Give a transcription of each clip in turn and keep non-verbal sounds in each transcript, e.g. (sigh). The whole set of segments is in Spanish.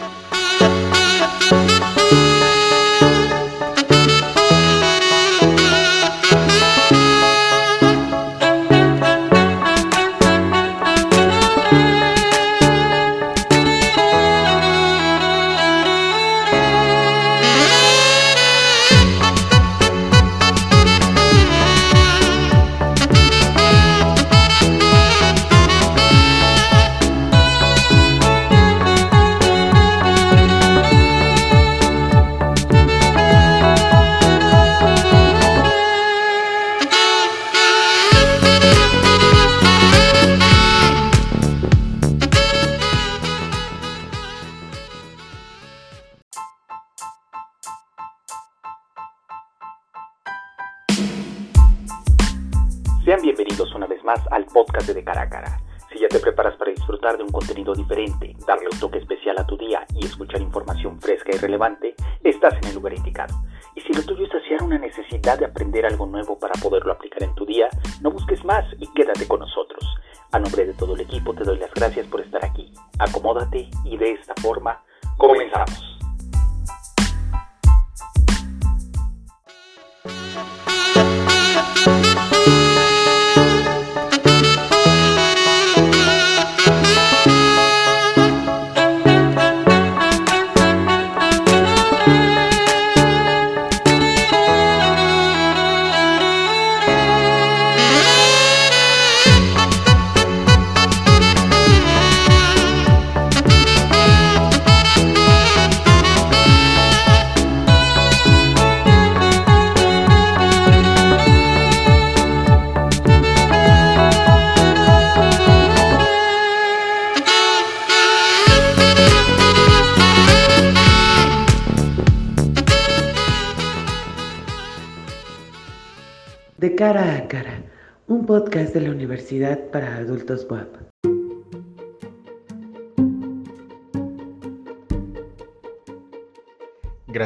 Sean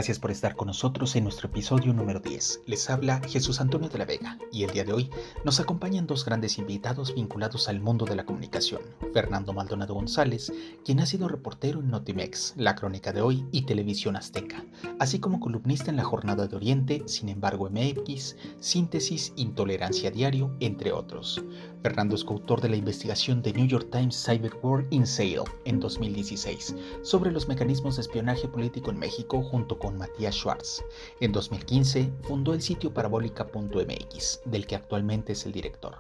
Gracias por estar con nosotros en nuestro episodio número 10. Les habla Jesús Antonio de la Vega y el día de hoy nos acompañan dos grandes invitados vinculados al mundo de la comunicación. Fernando Maldonado González, quien ha sido reportero en Notimex, La Crónica de Hoy y Televisión Azteca, así como columnista en La Jornada de Oriente, Sin embargo MX, Síntesis, Intolerancia Diario, entre otros. Fernando es coautor de la investigación de New York Times Cyber War in Sale en 2016 sobre los mecanismos de espionaje político en México junto con Matías Schwartz. En 2015 fundó el sitio parabólica.mx, del que actualmente es el director.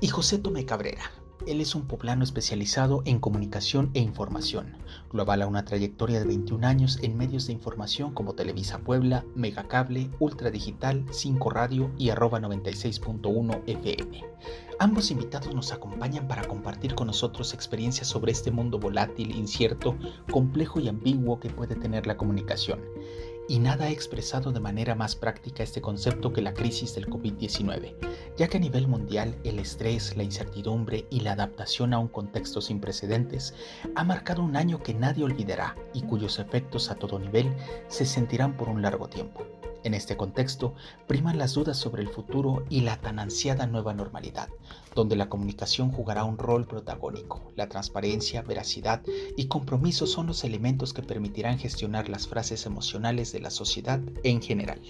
Y José Tomé Cabrera, él es un poblano especializado en comunicación e información. Lo avala una trayectoria de 21 años en medios de información como Televisa Puebla, Megacable, Ultra Digital, 5 Radio y arroba 96.1 FM. Ambos invitados nos acompañan para compartir con nosotros experiencias sobre este mundo volátil, incierto, complejo y ambiguo que puede tener la comunicación y nada ha expresado de manera más práctica este concepto que la crisis del COVID-19, ya que a nivel mundial el estrés, la incertidumbre y la adaptación a un contexto sin precedentes ha marcado un año que nadie olvidará y cuyos efectos a todo nivel se sentirán por un largo tiempo. En este contexto, priman las dudas sobre el futuro y la tan ansiada nueva normalidad, donde la comunicación jugará un rol protagónico. La transparencia, veracidad y compromiso son los elementos que permitirán gestionar las frases emocionales de la sociedad en general.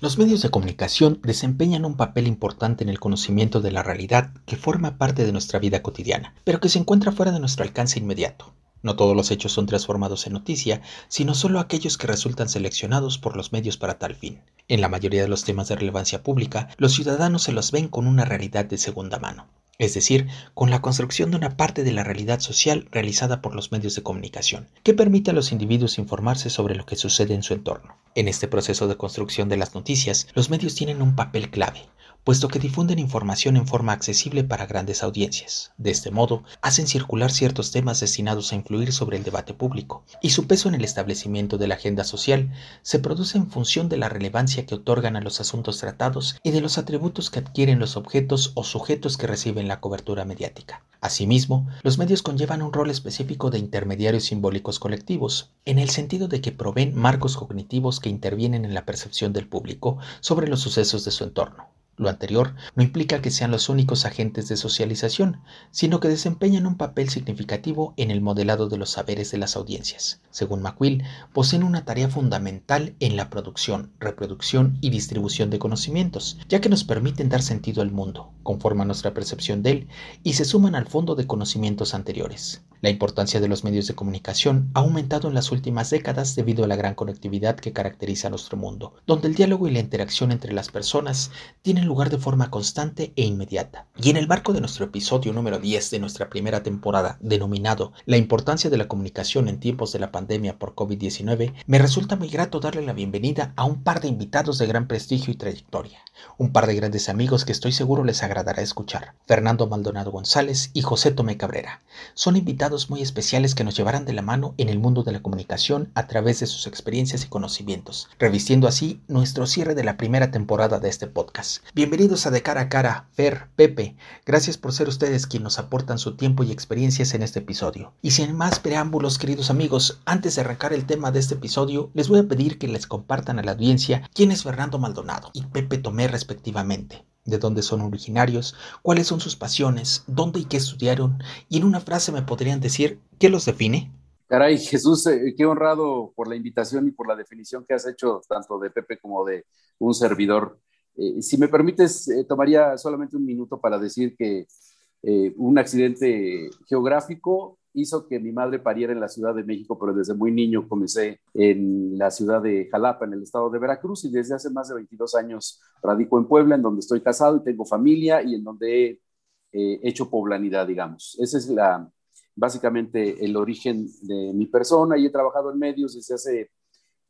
Los medios de comunicación desempeñan un papel importante en el conocimiento de la realidad que forma parte de nuestra vida cotidiana, pero que se encuentra fuera de nuestro alcance inmediato. No todos los hechos son transformados en noticia, sino solo aquellos que resultan seleccionados por los medios para tal fin. En la mayoría de los temas de relevancia pública, los ciudadanos se los ven con una realidad de segunda mano, es decir, con la construcción de una parte de la realidad social realizada por los medios de comunicación, que permite a los individuos informarse sobre lo que sucede en su entorno. En este proceso de construcción de las noticias, los medios tienen un papel clave, puesto que difunden información en forma accesible para grandes audiencias. De este modo, hacen circular ciertos temas destinados a influir sobre el debate público, y su peso en el establecimiento de la agenda social se produce en función de la relevancia que otorgan a los asuntos tratados y de los atributos que adquieren los objetos o sujetos que reciben la cobertura mediática. Asimismo, los medios conllevan un rol específico de intermediarios simbólicos colectivos, en el sentido de que proveen marcos cognitivos que intervienen en la percepción del público sobre los sucesos de su entorno. Lo anterior no implica que sean los únicos agentes de socialización, sino que desempeñan un papel significativo en el modelado de los saberes de las audiencias. Según McQuill, poseen una tarea fundamental en la producción, reproducción y distribución de conocimientos, ya que nos permiten dar sentido al mundo, conforman nuestra percepción de él y se suman al fondo de conocimientos anteriores. La importancia de los medios de comunicación ha aumentado en las últimas décadas debido a la gran conectividad que caracteriza nuestro mundo, donde el diálogo y la interacción entre las personas tienen lugar de forma constante e inmediata. Y en el marco de nuestro episodio número 10 de nuestra primera temporada, denominado La importancia de la comunicación en tiempos de la pandemia por COVID-19, me resulta muy grato darle la bienvenida a un par de invitados de gran prestigio y trayectoria, un par de grandes amigos que estoy seguro les agradará escuchar, Fernando Maldonado González y José Tomé Cabrera. Son invitados muy especiales que nos llevarán de la mano en el mundo de la comunicación a través de sus experiencias y conocimientos, revistiendo así nuestro cierre de la primera temporada de este podcast. Bienvenidos a De Cara a Cara, Fer, Pepe. Gracias por ser ustedes quienes nos aportan su tiempo y experiencias en este episodio. Y sin más preámbulos, queridos amigos, antes de arrancar el tema de este episodio, les voy a pedir que les compartan a la audiencia quién es Fernando Maldonado y Pepe Tomé respectivamente de dónde son originarios, cuáles son sus pasiones, dónde y qué estudiaron, y en una frase me podrían decir qué los define. Caray, Jesús, eh, qué honrado por la invitación y por la definición que has hecho tanto de Pepe como de un servidor. Eh, si me permites, eh, tomaría solamente un minuto para decir que un accidente geográfico hizo que mi madre pariera en la Ciudad de México, pero desde muy niño comencé en la ciudad de Jalapa, en el estado de Veracruz, y desde hace más de 22 años radico en Puebla, en donde estoy casado y tengo familia y en donde he eh, hecho poblanidad, digamos. Ese es la, básicamente el origen de mi persona y he trabajado en medios desde hace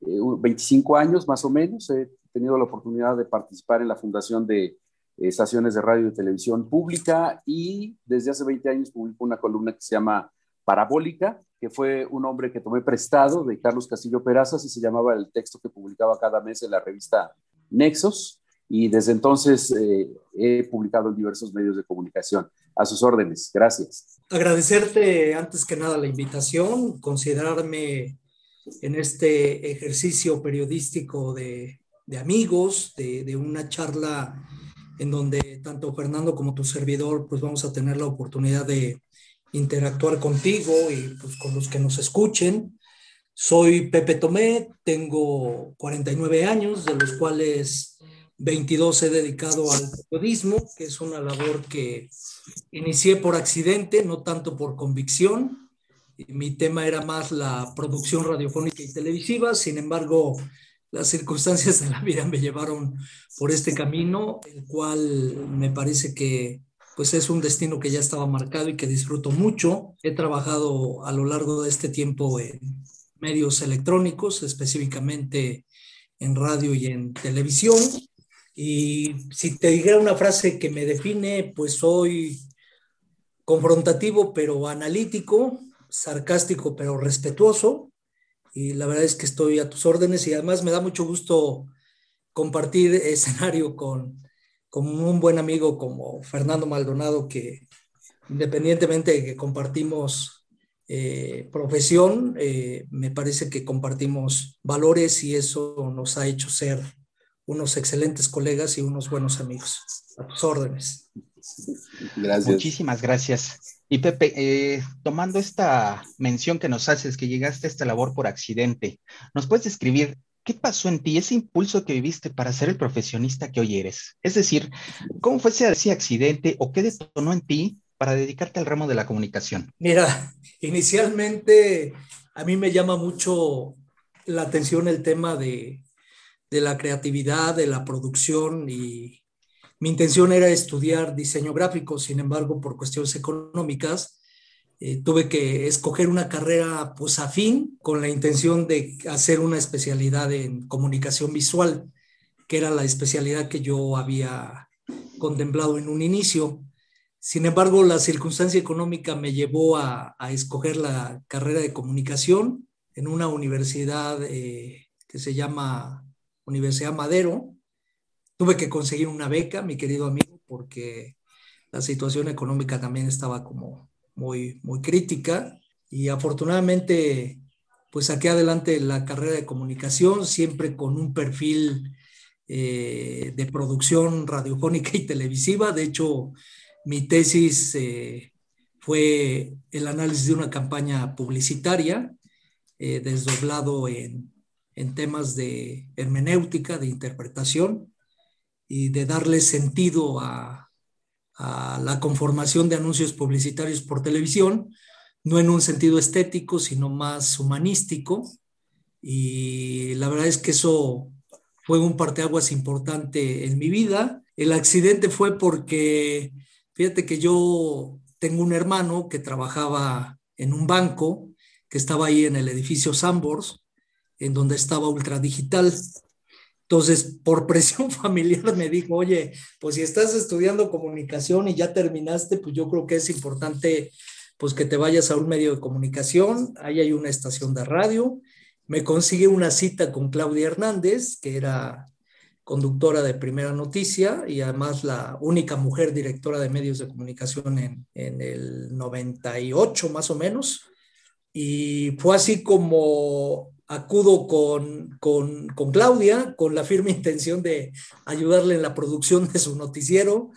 25 eh, años más o menos. Tenido la oportunidad de participar en la fundación de estaciones de radio y televisión pública y desde hace 20 años publico una columna que se llama Parabólica, que fue un hombre que tomé prestado de Carlos Castillo Perazas y se llamaba el texto que publicaba cada mes en la revista Nexos. Y desde entonces eh, he publicado en diversos medios de comunicación. A sus órdenes. Gracias. Agradecerte antes que nada la invitación, considerarme en este ejercicio periodístico de, de amigos, de, de, una charla en donde tanto Fernando como tu servidor pues vamos a tener la oportunidad de, interactuar contigo y pues, con los que nos escuchen. Soy Pepe Tomé, tengo 49 años, de los cuales 22 he dedicado al periodismo, que es una labor que inicié por accidente, no tanto por convicción. Mi tema era más la producción radiofónica y televisiva, sin embargo, las circunstancias de la vida me llevaron por este camino, el cual me parece que pues es un destino que ya estaba marcado y que disfruto mucho. He trabajado a lo largo de este tiempo en medios electrónicos, específicamente en radio y en televisión. Y si te dijera una frase que me define, pues soy confrontativo pero analítico, sarcástico pero respetuoso. Y la verdad es que estoy a tus órdenes y además me da mucho gusto compartir (laughs) escenario con, como un buen amigo como Fernando Maldonado, que independientemente de que compartimos eh, profesión, eh, me parece que compartimos valores y eso nos ha hecho ser unos excelentes colegas y unos buenos amigos. A tus órdenes. Gracias. Muchísimas gracias. Y Pepe, eh, tomando esta mención que nos haces, que llegaste a esta labor por accidente, ¿nos puedes describir ¿Qué pasó en ti, ese impulso que viviste para ser el profesionista que hoy eres? Es decir, ¿cómo fue ese, accidente o qué detonó en ti para dedicarte al ramo de la comunicación? Mira, inicialmente a mí me llama mucho la atención el tema de, de la creatividad, de la producción y mi intención era estudiar diseño gráfico, sin embargo, por cuestiones económicas, eh, tuve que escoger una carrera pues afín con la intención de hacer una especialidad en comunicación visual, que era la especialidad que yo había contemplado en un inicio. Sin embargo, la circunstancia económica me llevó a, escoger la carrera de comunicación en una universidad eh, que se llama Universidad Madero. Tuve que conseguir una beca, mi querido amigo, porque la situación económica también estaba como muy, muy crítica y afortunadamente pues saqué adelante la carrera de comunicación siempre con un perfil eh, de producción radiofónica y televisiva. De hecho, mi tesis eh, fue el análisis de una campaña publicitaria eh, desdoblado en, en, temas de hermenéutica, de interpretación y de darle sentido a, la conformación de anuncios publicitarios por televisión, no en un sentido estético, sino más humanístico. Y la verdad es que eso fue un parteaguas importante en mi vida. El accidente fue porque, fíjate que yo tengo un hermano que trabajaba en un banco que estaba ahí en el edificio Sambors, en donde estaba Ultradigital. Entonces, por presión (laughs) familiar me dijo, oye, pues si estás estudiando comunicación y ya terminaste, pues yo creo que es importante pues que te vayas a un medio de comunicación, ahí hay una estación de radio me consigue una cita con Claudia Hernández, que era conductora de Primera Noticia y además la única mujer directora de medios de comunicación en, en el 98 más o menos. Y fue así como acudo con, con, con, Claudia con la firme intención de ayudarle en la producción de su noticiero.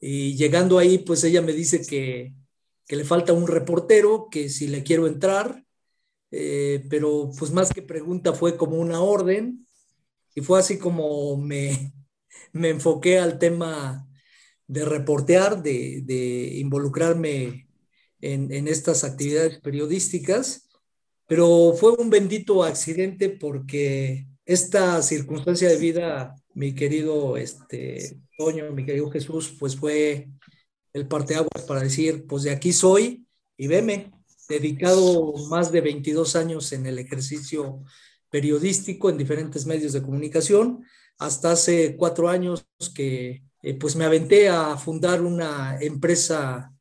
Y llegando ahí, pues ella me dice que, que le falta un reportero, que si le quiero entrar, eh, pero pues más que pregunta fue como una orden. Y fue así como me, me enfoqué al tema de reportear, de, de involucrarme en, en, estas actividades periodísticas, pero fue un bendito accidente porque esta circunstancia de vida, mi querido este, Toño, mi querido Jesús, pues fue el parteaguas para decir, pues de aquí soy y veme, dedicado más de 22 años en el ejercicio periodístico en diferentes medios de comunicación, hasta hace cuatro años que eh, pues me aventé a fundar una empresa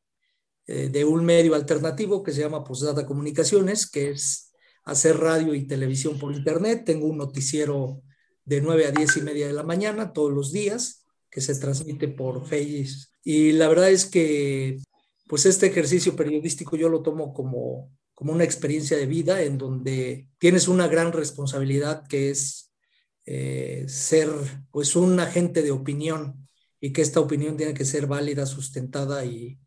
eh, de un medio alternativo que se llama Posdata Comunicaciones, que es hacer radio y televisión por internet. Tengo un noticiero de 9 a 10 y media de la mañana todos los días que se transmite por Facebook. Y la verdad es que pues este ejercicio periodístico yo lo tomo como, como una experiencia de vida en donde tienes una gran responsabilidad que es eh, ser pues un agente de opinión y que esta opinión tiene que ser válida, sustentada y,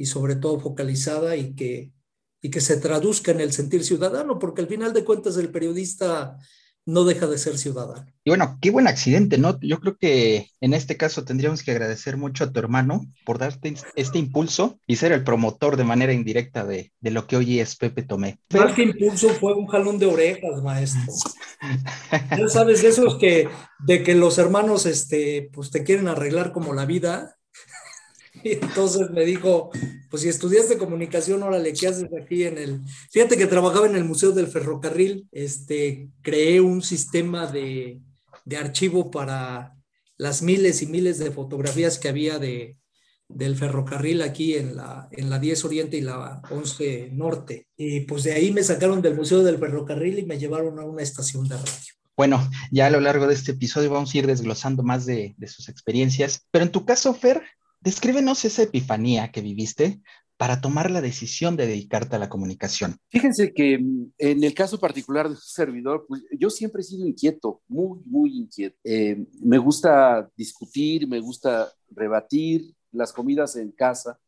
y sobre todo focalizada y que, y que se traduzca en el sentir ciudadano, porque al final de cuentas el periodista no deja de ser ciudadano. Y bueno, qué buen accidente, ¿no? Yo creo que en este caso tendríamos que agradecer mucho a tu hermano por darte este impulso y ser el promotor de manera indirecta de, de lo que hoy es Pepe Tomé. Más que impulso fue un jalón de orejas, maestro. ya sabes, eso es que de que los hermanos este, pues te quieren arreglar como la vida, (laughs) Y entonces me dijo, pues si estudiaste comunicación, órale, ¿qué haces aquí en el...? Fíjate que trabajaba en el Museo del Ferrocarril, este, creé un sistema de, de archivo para las miles y miles de fotografías que había de, del ferrocarril aquí en la, en la 10 Oriente y la 11 Norte. Y pues de ahí me sacaron del Museo del Ferrocarril y me llevaron a una estación de radio. Bueno, ya a lo largo de este episodio vamos a ir desglosando más de, de sus experiencias, pero en tu caso, Fer, Descríbenos esa epifanía que viviste para tomar la decisión de dedicarte a la comunicación. Fíjense que mm, en el caso particular de su servidor, pues yo siempre he sido inquieto, muy, muy inquieto. Eh, me gusta discutir, me gusta rebatir las comidas en casa.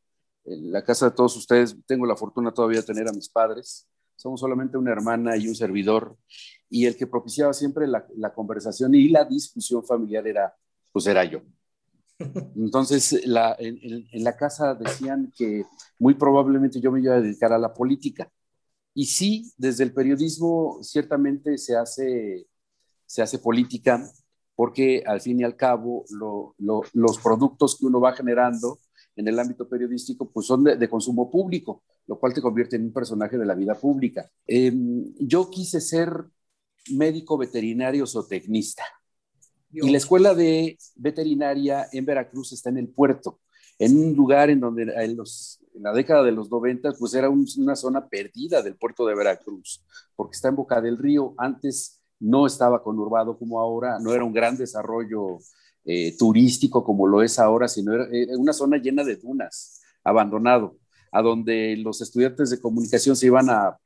En la casa de todos ustedes, tengo la fortuna todavía de tener a mis padres. Somos solamente una hermana y un servidor. Y el que propiciaba siempre la, la conversación y la discusión familiar era, pues era yo. Entonces, en, la casa decían que muy probablemente yo me iba a dedicar a la política. Y sí, desde el periodismo ciertamente se hace, se hace política porque al fin y al cabo los productos que uno va generando en el ámbito periodístico pues son de, consumo público, lo cual te convierte en un personaje de la vida pública. Em, yo quise ser médico veterinario zootecnista y la escuela de veterinaria en Veracruz está en el puerto, en un lugar en donde en, los, en la década de los 90 pues era una zona perdida del puerto de Veracruz, porque está en boca del río. Antes no estaba conurbado como ahora, no era un gran desarrollo eh, turístico como lo es ahora, sino era, una zona llena de dunas, abandonado, a donde los estudiantes de comunicación se iban a,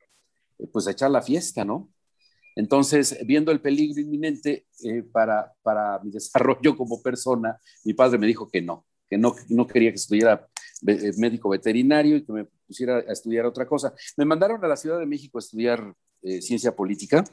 pues, a echar la fiesta, ¿no? Entonces, viendo el peligro inminente eh, para, para mi desarrollo como persona, mi padre me dijo que no, que no, no quería que estudiara eh, médico veterinario y que me pusiera a estudiar otra cosa. Me mandaron a la Ciudad de México a estudiar eh, ciencia política,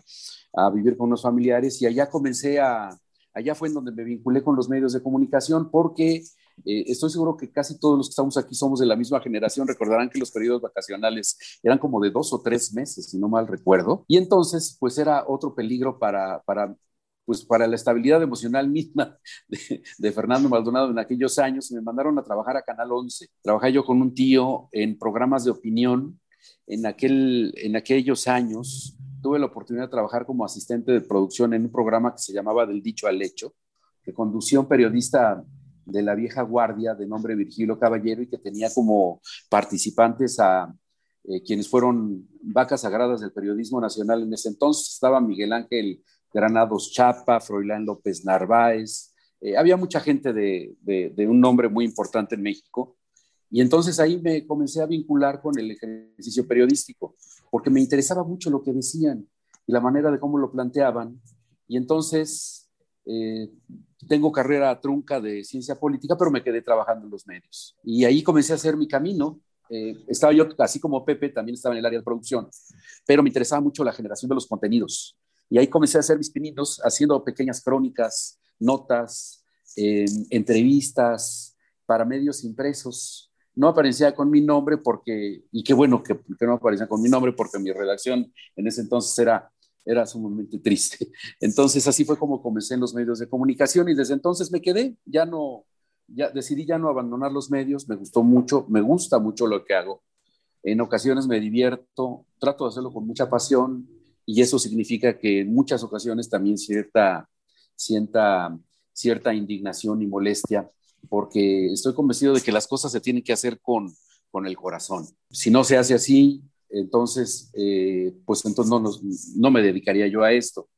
a vivir con unos familiares y allá comencé a, allá fue en donde me vinculé con los medios de comunicación porque eh, estoy seguro que casi todos los que estamos aquí somos de la misma generación. Recordarán que los periodos vacacionales eran como de dos o tres meses, si no mal recuerdo. Y entonces, pues era otro peligro para, para pues para la estabilidad emocional (laughs) misma de, de, Fernando Maldonado en aquellos años, me mandaron a trabajar a Canal 11. Trabajé yo con un tío en programas de opinión en, aquel, en aquellos años. Tuve la oportunidad de trabajar como asistente de producción en un programa que se llamaba Del Dicho al Hecho, que conducía un periodista de la vieja guardia de nombre Virgilio Caballero y que tenía como participantes a eh, quienes fueron vacas sagradas del periodismo nacional en ese entonces. Estaba Miguel Ángel Granados Chapa, Froilán López Narváez. Eh, había mucha gente de, de, un nombre muy importante en México. Y entonces ahí me comencé a vincular con el ejercicio periodístico, porque me interesaba mucho lo que decían y la manera de cómo lo planteaban. Y entonces eh, tengo carrera trunca de ciencia política, pero me quedé trabajando en los medios. Y ahí comencé a hacer mi camino. Eh, estaba yo, así como Pepe, también estaba en el área de producción, pero me interesaba mucho la generación de los contenidos. Y ahí comencé a hacer mis pininos, haciendo pequeñas crónicas, notas, eh, entrevistas para medios impresos. No aparecía con mi nombre porque, y qué bueno que, no aparecía con mi nombre porque mi redacción en ese entonces era era sumamente triste. Entonces así fue como comencé en los medios de comunicación y desde entonces me quedé, ya no, ya decidí ya no abandonar los medios, me gustó mucho, me gusta mucho lo que hago. En ocasiones me divierto, trato de hacerlo con mucha pasión y eso significa que en muchas ocasiones también cierta, sienta cierta indignación y molestia porque estoy convencido de que las cosas se tienen que hacer con, con el corazón. Si no se hace así, entonces, eh, pues entonces no, no, me dedicaría yo a esto.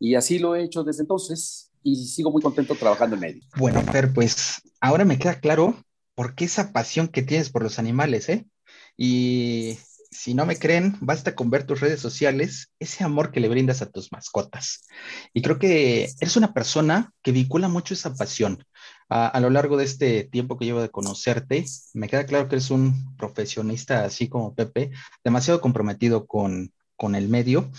Y así lo he hecho desde entonces y sigo muy contento trabajando en medio. Bueno, Fer, pues ahora me queda claro por qué esa pasión que tienes por los animales, ¿eh? Y si no me creen, basta con ver tus redes sociales, ese amor que le brindas a tus mascotas. Y creo que eres una persona que vincula mucho esa pasión. A, lo largo de este tiempo que llevo de conocerte, me queda claro que eres un profesionista, así como Pepe, demasiado comprometido con, con el medio.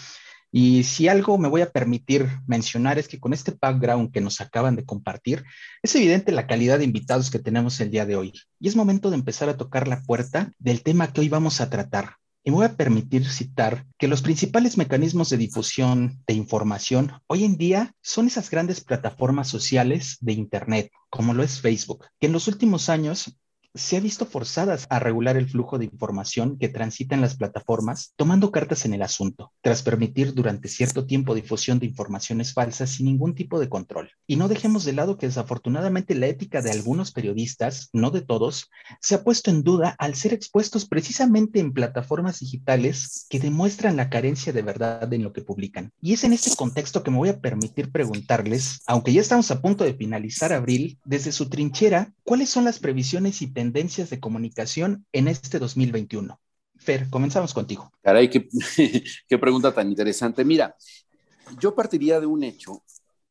Y si algo me voy a permitir mencionar es que con este background que nos acaban de compartir, es evidente la calidad de invitados que tenemos el día de hoy. Y es momento de empezar a tocar la puerta del tema que hoy vamos a tratar, y me voy a permitir citar que los principales mecanismos de difusión de información hoy en día son esas grandes plataformas sociales de Internet, como lo es Facebook, que en los últimos años se ha visto forzadas a regular el flujo de información que transita en las plataformas, tomando cartas en el asunto, tras permitir durante cierto tiempo difusión de informaciones falsas sin ningún tipo de control. Y no dejemos de lado que desafortunadamente la ética de algunos periodistas, no de todos, se ha puesto en duda al ser expuestos precisamente en plataformas digitales que demuestran la carencia de verdad en lo que publican. Y es en este contexto que me voy a permitir preguntarles, aunque ya estamos a punto de finalizar abril, desde su trinchera, ¿cuáles son las previsiones y tendencias de comunicación en este 2021? Fer, comenzamos contigo. Caray, qué, (laughs) qué pregunta tan interesante. Mira, yo partiría de un hecho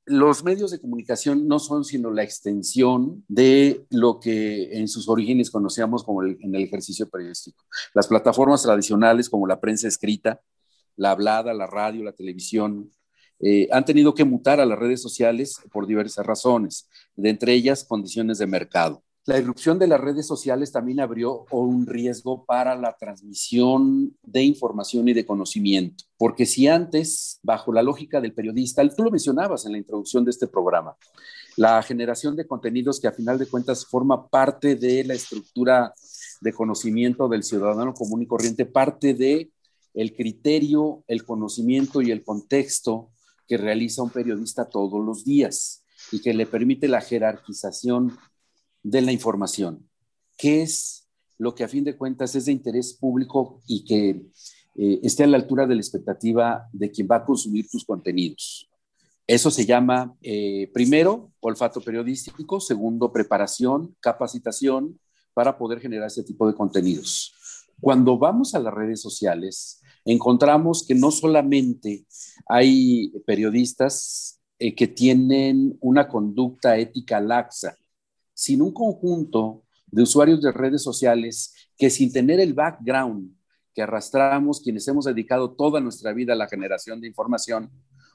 los medios de comunicación no son sino la extensión de lo que en sus orígenes conocíamos como el, en el ejercicio periodístico. Las plataformas tradicionales como la prensa escrita, la hablada, la radio, la televisión, eh, han tenido que mutar a las redes sociales por diversas razones, de entre ellas condiciones de mercado. La irrupción de las redes sociales también abrió un riesgo para la transmisión de información y de conocimiento, porque si antes, bajo la lógica del periodista, tú lo mencionabas en la introducción de este programa, la generación de contenidos que a final de cuentas forma parte de la estructura de conocimiento del ciudadano común y corriente, parte de el criterio, el conocimiento y el contexto que realiza un periodista todos los días y que le permite la jerarquización de la información, qué es lo que a fin de cuentas es de interés público y que eh, esté a la altura de la expectativa de quien va a consumir tus contenidos. Eso se llama, eh, primero, olfato periodístico, segundo, preparación, capacitación para poder generar ese tipo de contenidos. Cuando vamos a las redes sociales, encontramos que no solamente hay periodistas eh, que tienen una conducta ética laxa, sino un conjunto de usuarios de redes sociales que sin tener el background que arrastramos quienes hemos dedicado toda nuestra vida a la generación de información,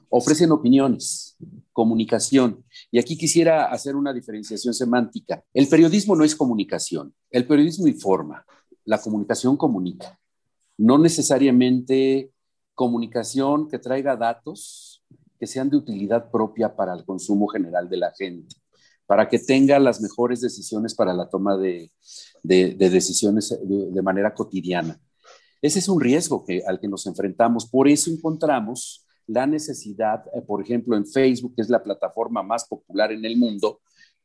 ofrecen opiniones, comunicación. Y aquí quisiera hacer una diferenciación semántica. El periodismo no es comunicación, el periodismo informa, la comunicación comunica. No necesariamente comunicación que traiga datos que sean de utilidad propia para el consumo general de la gente, para que tenga las mejores decisiones para la toma de, decisiones de, manera cotidiana. Ese es un riesgo que, al que nos enfrentamos. Por eso encontramos la necesidad, eh, por ejemplo, en Facebook, que es la plataforma más popular en el mundo,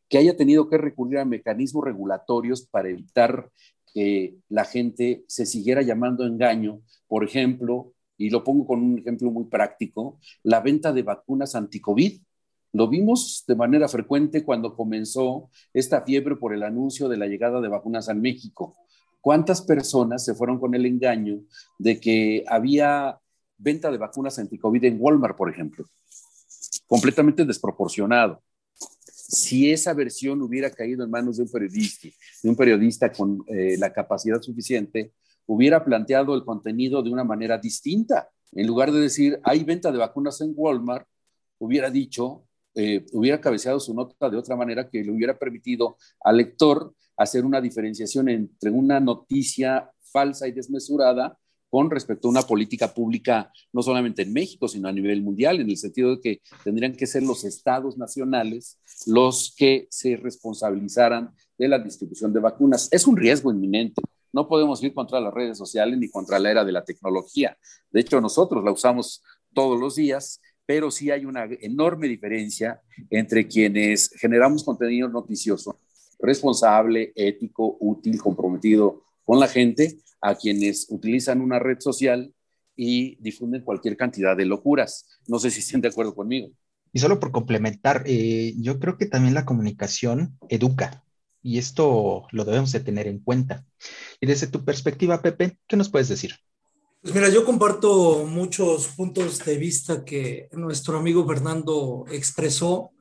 que haya tenido que recurrir a mecanismos regulatorios para evitar que la gente se siguiera llamando engaño. Por ejemplo, y lo pongo con un ejemplo muy práctico, la venta de vacunas anti-COVID. Lo vimos de manera frecuente cuando comenzó esta fiebre por el anuncio de la llegada de vacunas a México. ¿Cuántas personas se fueron con el engaño de que había venta de vacunas anti-COVID en Walmart, por ejemplo. Completamente desproporcionado. Si esa versión hubiera caído en manos de un periodista, de un periodista con eh, la capacidad suficiente, hubiera planteado el contenido de una manera distinta. En lugar de decir, hay venta de vacunas en Walmart, hubiera dicho, eh, hubiera cabeceado su nota de otra manera que le hubiera permitido al lector hacer una diferenciación entre una noticia falsa y desmesurada con respecto a una política pública, no solamente en México, sino a nivel mundial, en el sentido de que tendrían que ser los estados nacionales los que se responsabilizaran de la distribución de vacunas. Es un riesgo inminente. No podemos ir contra las redes sociales ni contra la era de la tecnología. De hecho, nosotros la usamos todos los días, pero sí hay una enorme diferencia entre quienes generamos contenido noticioso, responsable, ético, útil, comprometido con la gente, a quienes utilizan una red social y difunden cualquier cantidad de locuras. No sé si estén de acuerdo conmigo. Y solo por complementar, eh, yo creo que también la comunicación educa y esto lo debemos de tener en cuenta. Y desde tu perspectiva, Pepe, ¿qué nos puedes decir? Pues mira, yo comparto muchos puntos de vista que nuestro amigo Fernando expresó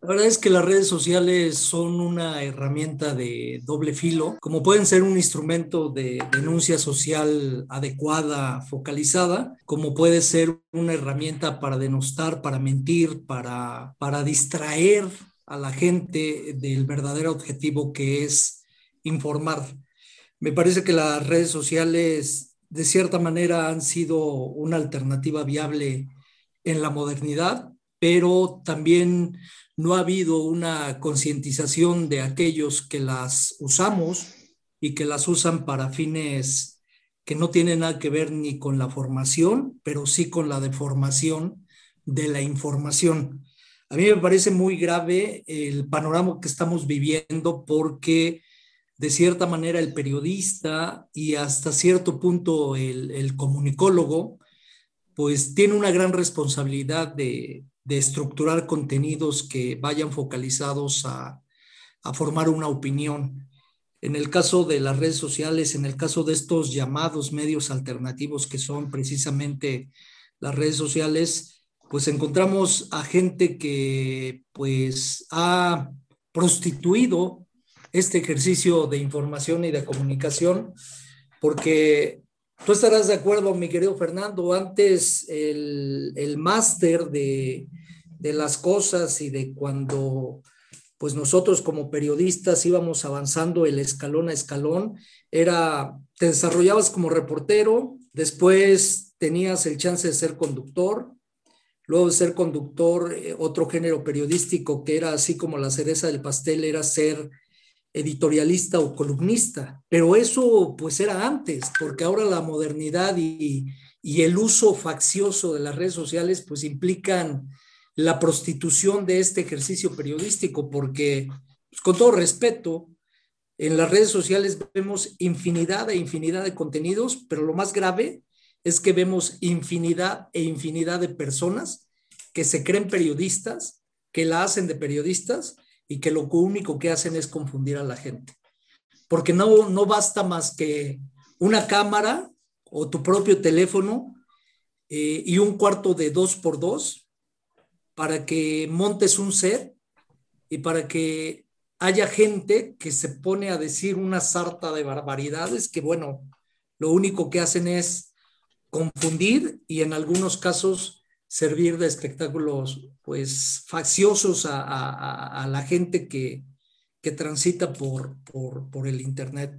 la verdad es que las redes sociales son una herramienta de doble filo, como pueden ser un instrumento de denuncia social adecuada, focalizada, como puede ser una herramienta para denostar, para mentir, para, para distraer a la gente del verdadero objetivo que es informar. Me parece que las redes sociales de cierta manera han sido una alternativa viable en la modernidad, pero también no ha habido una concientización de aquellos que las usamos y que las usan para fines que no tienen nada que ver ni con la formación, pero sí con la deformación de la información. A mí me parece muy grave el panorama que estamos viviendo porque de cierta manera el periodista y hasta cierto punto el, comunicólogo, pues tiene una gran responsabilidad de, estructurar contenidos que vayan focalizados a, formar una opinión. En el caso de las redes sociales, en el caso de estos llamados medios alternativos que son precisamente las redes sociales, pues encontramos a gente que pues ha prostituido este ejercicio de información y de comunicación porque Tú estarás de acuerdo, mi querido Fernando, antes el, el máster de, de, las cosas y de cuando pues nosotros como periodistas íbamos avanzando el escalón a escalón, era, te desarrollabas como reportero, después tenías el chance de ser conductor, luego de ser conductor, eh, otro género periodístico que era así como la cereza del pastel, era ser editorialista o columnista, pero eso pues era antes, porque ahora la modernidad y, el uso faccioso de las redes sociales pues implican la prostitución de este ejercicio periodístico, porque pues, con todo respeto, en las redes sociales vemos infinidad e infinidad de contenidos, pero lo más grave es que vemos infinidad e infinidad de personas que se creen periodistas, que la hacen de periodistas y que lo único que hacen es confundir a la gente. Porque no, no basta más que una cámara o tu propio teléfono eh, y un cuarto de dos por dos para que montes un set y para que haya gente que se pone a decir una sarta de barbaridades que, bueno, lo único que hacen es confundir y en algunos casos servir de espectáculos, pues, facciosos a, la gente que, transita por, por, el Internet.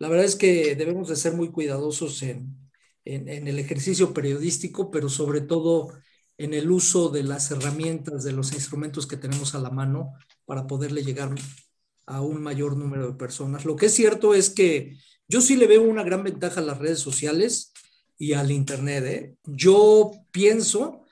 La verdad es que debemos de ser muy cuidadosos en, en el ejercicio periodístico, pero sobre todo en el uso de las herramientas, de los instrumentos que tenemos a la mano para poderle llegar a un mayor número de personas. Lo que es cierto es que yo sí le veo una gran ventaja a las redes sociales y al Internet. ¿eh? Yo pienso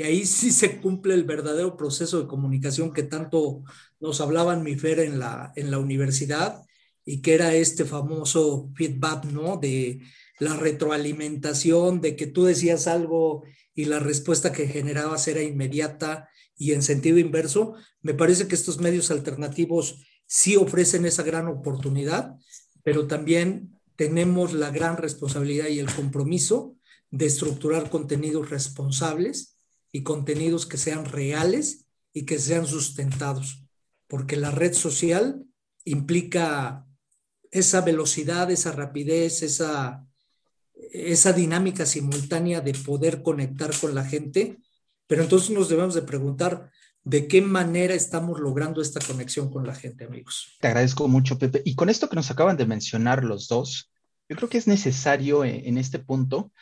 que ahí sí se cumple el verdadero proceso de comunicación que tanto nos hablaban mi Fer en la, en la universidad y que era este famoso feedback, ¿no? De la retroalimentación, de que tú decías algo y la respuesta que generabas era inmediata y en sentido inverso. Me parece que estos medios alternativos sí ofrecen esa gran oportunidad, pero también tenemos la gran responsabilidad y el compromiso de estructurar contenidos responsables y contenidos que sean reales y que sean sustentados, porque la red social implica esa velocidad, esa rapidez, esa, esa dinámica simultánea de poder conectar con la gente, pero entonces nos debemos de preguntar, de qué manera estamos logrando esta conexión con la gente, amigos. Te agradezco mucho, Pepe. Y con esto que nos acaban de mencionar los dos, yo creo que es necesario eh, en este punto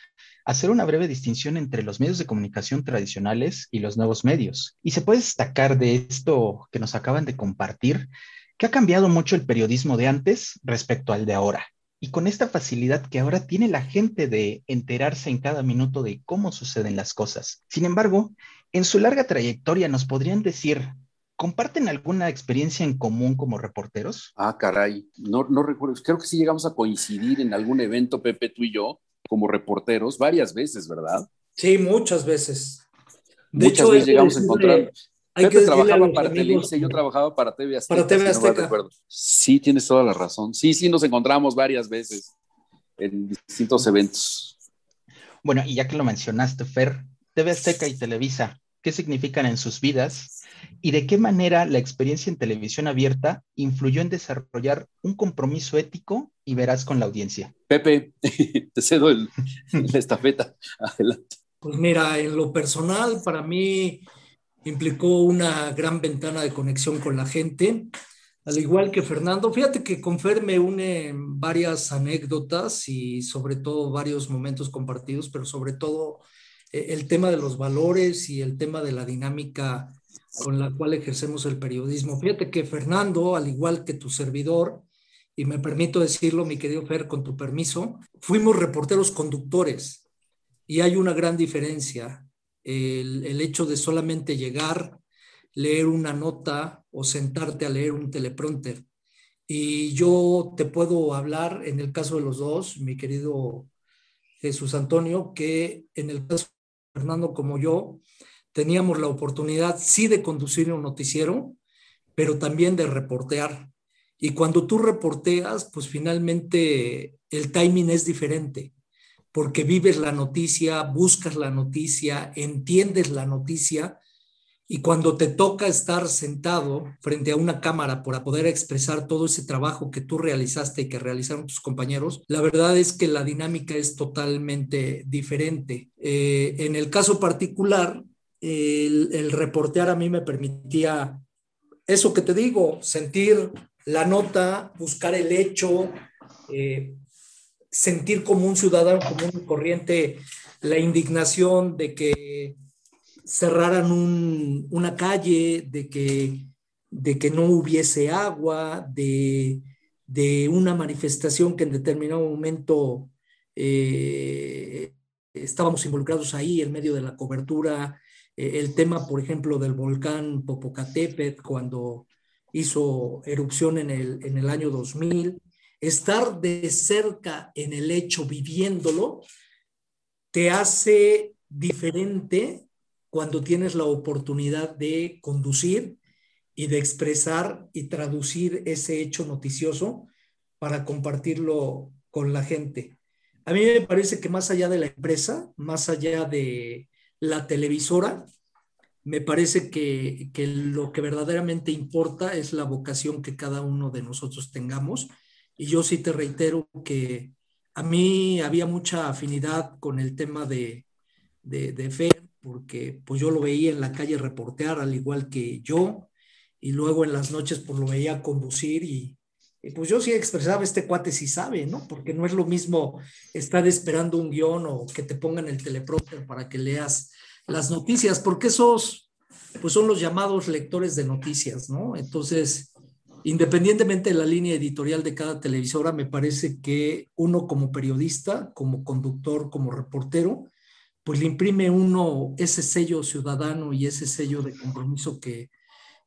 hacer una breve distinción entre los medios de comunicación tradicionales y los nuevos medios. Y se puede destacar de esto que nos acaban de compartir, que ha cambiado mucho el periodismo de antes respecto al de ahora. Y con esta facilidad que ahora tiene la gente de enterarse en cada minuto de cómo suceden las cosas. Sin embargo, en su larga trayectoria, ¿nos podrían decir, ¿comparten alguna experiencia en común como reporteros? Ah, caray, no, no recuerdo, creo que sí llegamos a coincidir en algún evento, Pepe, tú y yo, como reporteros, varias veces, ¿verdad? Sí, muchas veces. muchas veces llegamos a encontrar. Pepe trabajaba para Televisa y yo trabajaba para TV Azteca. Para TV Azteca. sí, tienes toda la razón. Sí, sí, nos encontramos varias veces en distintos eventos. Bueno, y ya que lo mencionaste, Fer, TV Azteca y Televisa, ¿qué significan en sus vidas? ¿Y de qué manera la experiencia en televisión abierta influyó en desarrollar un compromiso ético y veraz con la audiencia? Pepe, (laughs) te cedo el, la estafeta. Adelante. Pues mira, en lo personal, para mí implicó una gran ventana de conexión con la gente, al igual que Fernando. Fíjate que con Fer varias anécdotas y sobre todo varios momentos compartidos, pero sobre todo eh, el tema de los valores y el tema de la dinámica con la cual ejercemos el periodismo. Fíjate que Fernando, al igual que tu servidor, y me permito decirlo, mi querido Fer, con tu permiso, fuimos reporteros conductores y hay una gran diferencia. El, hecho de solamente llegar, leer una nota o sentarte a leer un teleprompter. Y yo te puedo hablar, en el caso de los dos, mi querido Jesús Antonio, que en el caso Fernando como yo, teníamos la oportunidad sí de conducir un noticiero, pero también de reportear. Y cuando tú reporteas, pues finalmente el timing es diferente, porque vives la noticia, buscas la noticia, entiendes la noticia y cuando te toca estar sentado frente a una cámara para poder expresar todo ese trabajo que tú realizaste y que realizaron tus compañeros, la verdad es que la dinámica es totalmente diferente. Eh, en el caso particular, el, reportear a mí me permitía eso que te digo, sentir la nota, buscar el hecho, eh, sentir como un ciudadano común y corriente la indignación de que cerraran una calle, de que, de que no hubiese agua, de, una manifestación que en determinado momento eh, estábamos involucrados ahí en medio de la cobertura, eh, el tema, por ejemplo, del volcán Popocatépetl cuando hizo erupción en el, en el año 2000, estar de cerca en el hecho viviéndolo te hace diferente cuando tienes la oportunidad de conducir y de expresar y traducir ese hecho noticioso para compartirlo con la gente. A mí me parece que más allá de la empresa, más allá de la televisora, me parece que, que, lo que verdaderamente importa es la vocación que cada uno de nosotros tengamos. Y yo sí te reitero que a mí había mucha afinidad con el tema de, de, Fer, porque pues yo lo veía en la calle reportear al igual que yo, y luego en las noches pues lo veía conducir y, y pues yo sí expresaba, este cuate sí sabe, ¿no? Porque no es lo mismo estar esperando un guion o que te pongan el teleprompter para que leas las noticias, porque esos pues son los llamados lectores de noticias, ¿no? Entonces, independientemente de la línea editorial de cada televisora, me parece que uno como periodista, como conductor, como reportero, pues le imprime uno ese sello ciudadano y ese sello de compromiso que,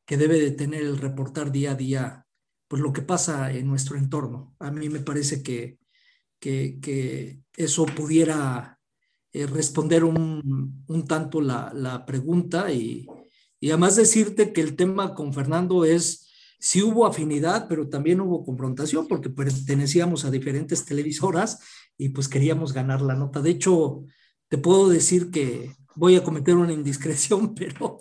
que debe de tener el reportar día a día, pues lo que pasa en nuestro entorno. A mí me parece que, que, que eso pudiera eh, responder un, un tanto la, la pregunta y, y, además decirte que el tema con Fernando es, sí hubo afinidad, pero también hubo confrontación porque pertenecíamos a diferentes televisoras y pues queríamos ganar la nota. De hecho, te puedo decir que voy a cometer una indiscreción, (laughs) pero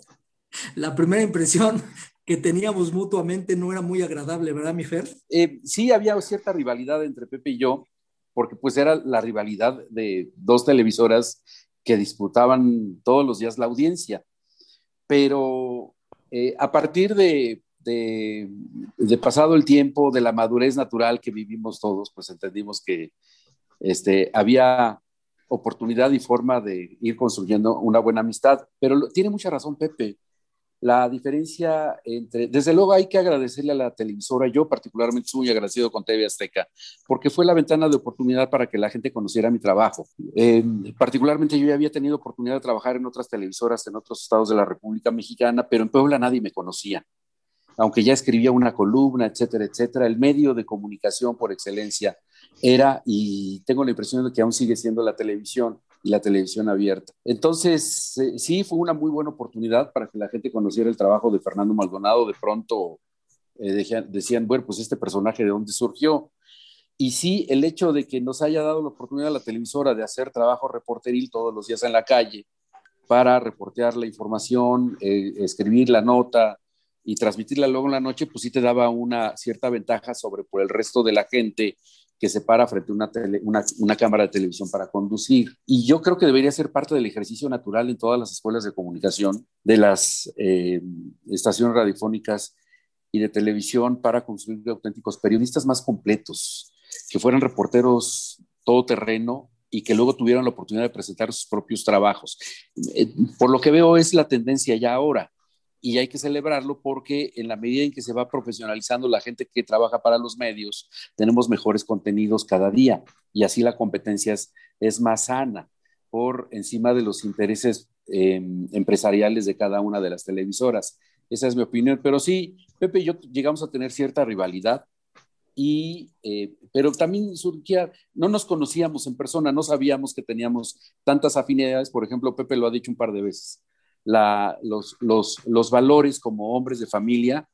la primera impresión que teníamos mutuamente no era muy agradable, ¿verdad, mi Fer? Eh, sí, había cierta rivalidad entre Pepe y yo, porque pues era la rivalidad de dos televisoras que disputaban todos los días la audiencia. Pero eh, a partir de, de, de, pasado el tiempo, de la madurez natural que vivimos todos, pues entendimos que este, había oportunidad y forma de ir construyendo una buena amistad. Pero tiene mucha razón Pepe la diferencia entre, desde luego hay que agradecerle a la televisora, yo particularmente soy muy agradecido con TV Azteca, porque fue la ventana de oportunidad para que la gente conociera mi trabajo. Particularmente yo ya había tenido oportunidad de trabajar en otras televisoras en otros estados de la República Mexicana, pero en Puebla nadie me conocía. Aunque ya escribía una columna, etcétera, etcétera, el medio de comunicación por excelencia era, y tengo la impresión de que aún sigue siendo la televisión, y la televisión abierta. Entonces, eh, sí, fue una muy buena oportunidad para que la gente conociera el trabajo de Fernando Maldonado. De pronto eh, decían, bueno, pues este personaje de dónde surgió. Y sí, el hecho de que nos haya dado la oportunidad a la televisora de hacer trabajo reporteril todos los días en la calle para reportear la información, eh, escribir la nota y transmitirla luego en la noche, pues sí te daba una cierta ventaja sobre por el resto de la gente que se para frente a una, cámara de televisión para conducir. Y yo creo que debería ser parte del ejercicio natural en todas las escuelas de comunicación, de las eh, estaciones radiofónicas y de televisión para construir auténticos periodistas más completos, que fueran reporteros todoterreno y que luego tuvieran la oportunidad de presentar sus propios trabajos. Eh, por lo que veo es la tendencia ya ahora y hay que celebrarlo porque en la medida en que se va profesionalizando la gente que trabaja para los medios, tenemos mejores contenidos cada día y así la competencia es, más sana por encima de los intereses eh, empresariales de cada una de las televisoras. Esa es mi opinión, pero sí, Pepe y yo llegamos a tener cierta rivalidad, y, eh, pero también surgía, no nos conocíamos en persona, no sabíamos que teníamos tantas afinidades, por ejemplo, Pepe lo ha dicho un par de veces, los, valores como hombres de familia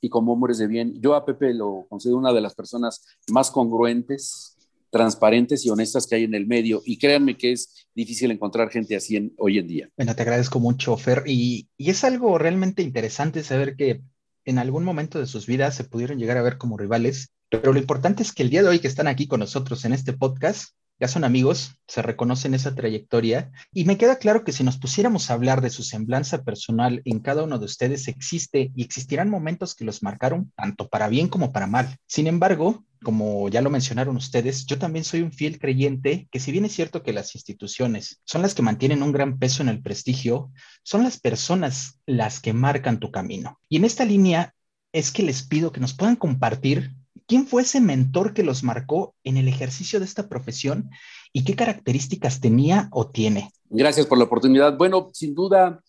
y como hombres de bien. Yo a Pepe lo considero una de las personas más congruentes, transparentes y honestas que hay en el medio. Y créanme que es difícil encontrar gente así hoy en día. Bueno, te agradezco mucho, Fer. Y, y es algo realmente interesante saber que en algún momento de sus vidas se pudieron llegar a ver como rivales, pero lo importante es que el día de hoy que están aquí con nosotros en este podcast, ya son amigos, se reconocen esa trayectoria y me queda claro que si nos pusiéramos a hablar de su semblanza personal en cada uno de ustedes existe y existirán momentos que los marcaron tanto para bien como para mal. Sin embargo, como ya lo mencionaron ustedes, yo también soy un fiel creyente que si bien es cierto que las instituciones son las que mantienen un gran peso en el prestigio, son las personas las que marcan tu camino. Y en esta línea es que les pido que nos puedan compartir ¿Quién fue ese mentor que los marcó en el ejercicio de esta profesión y qué características tenía o tiene? Gracias por la oportunidad. Bueno, sin duda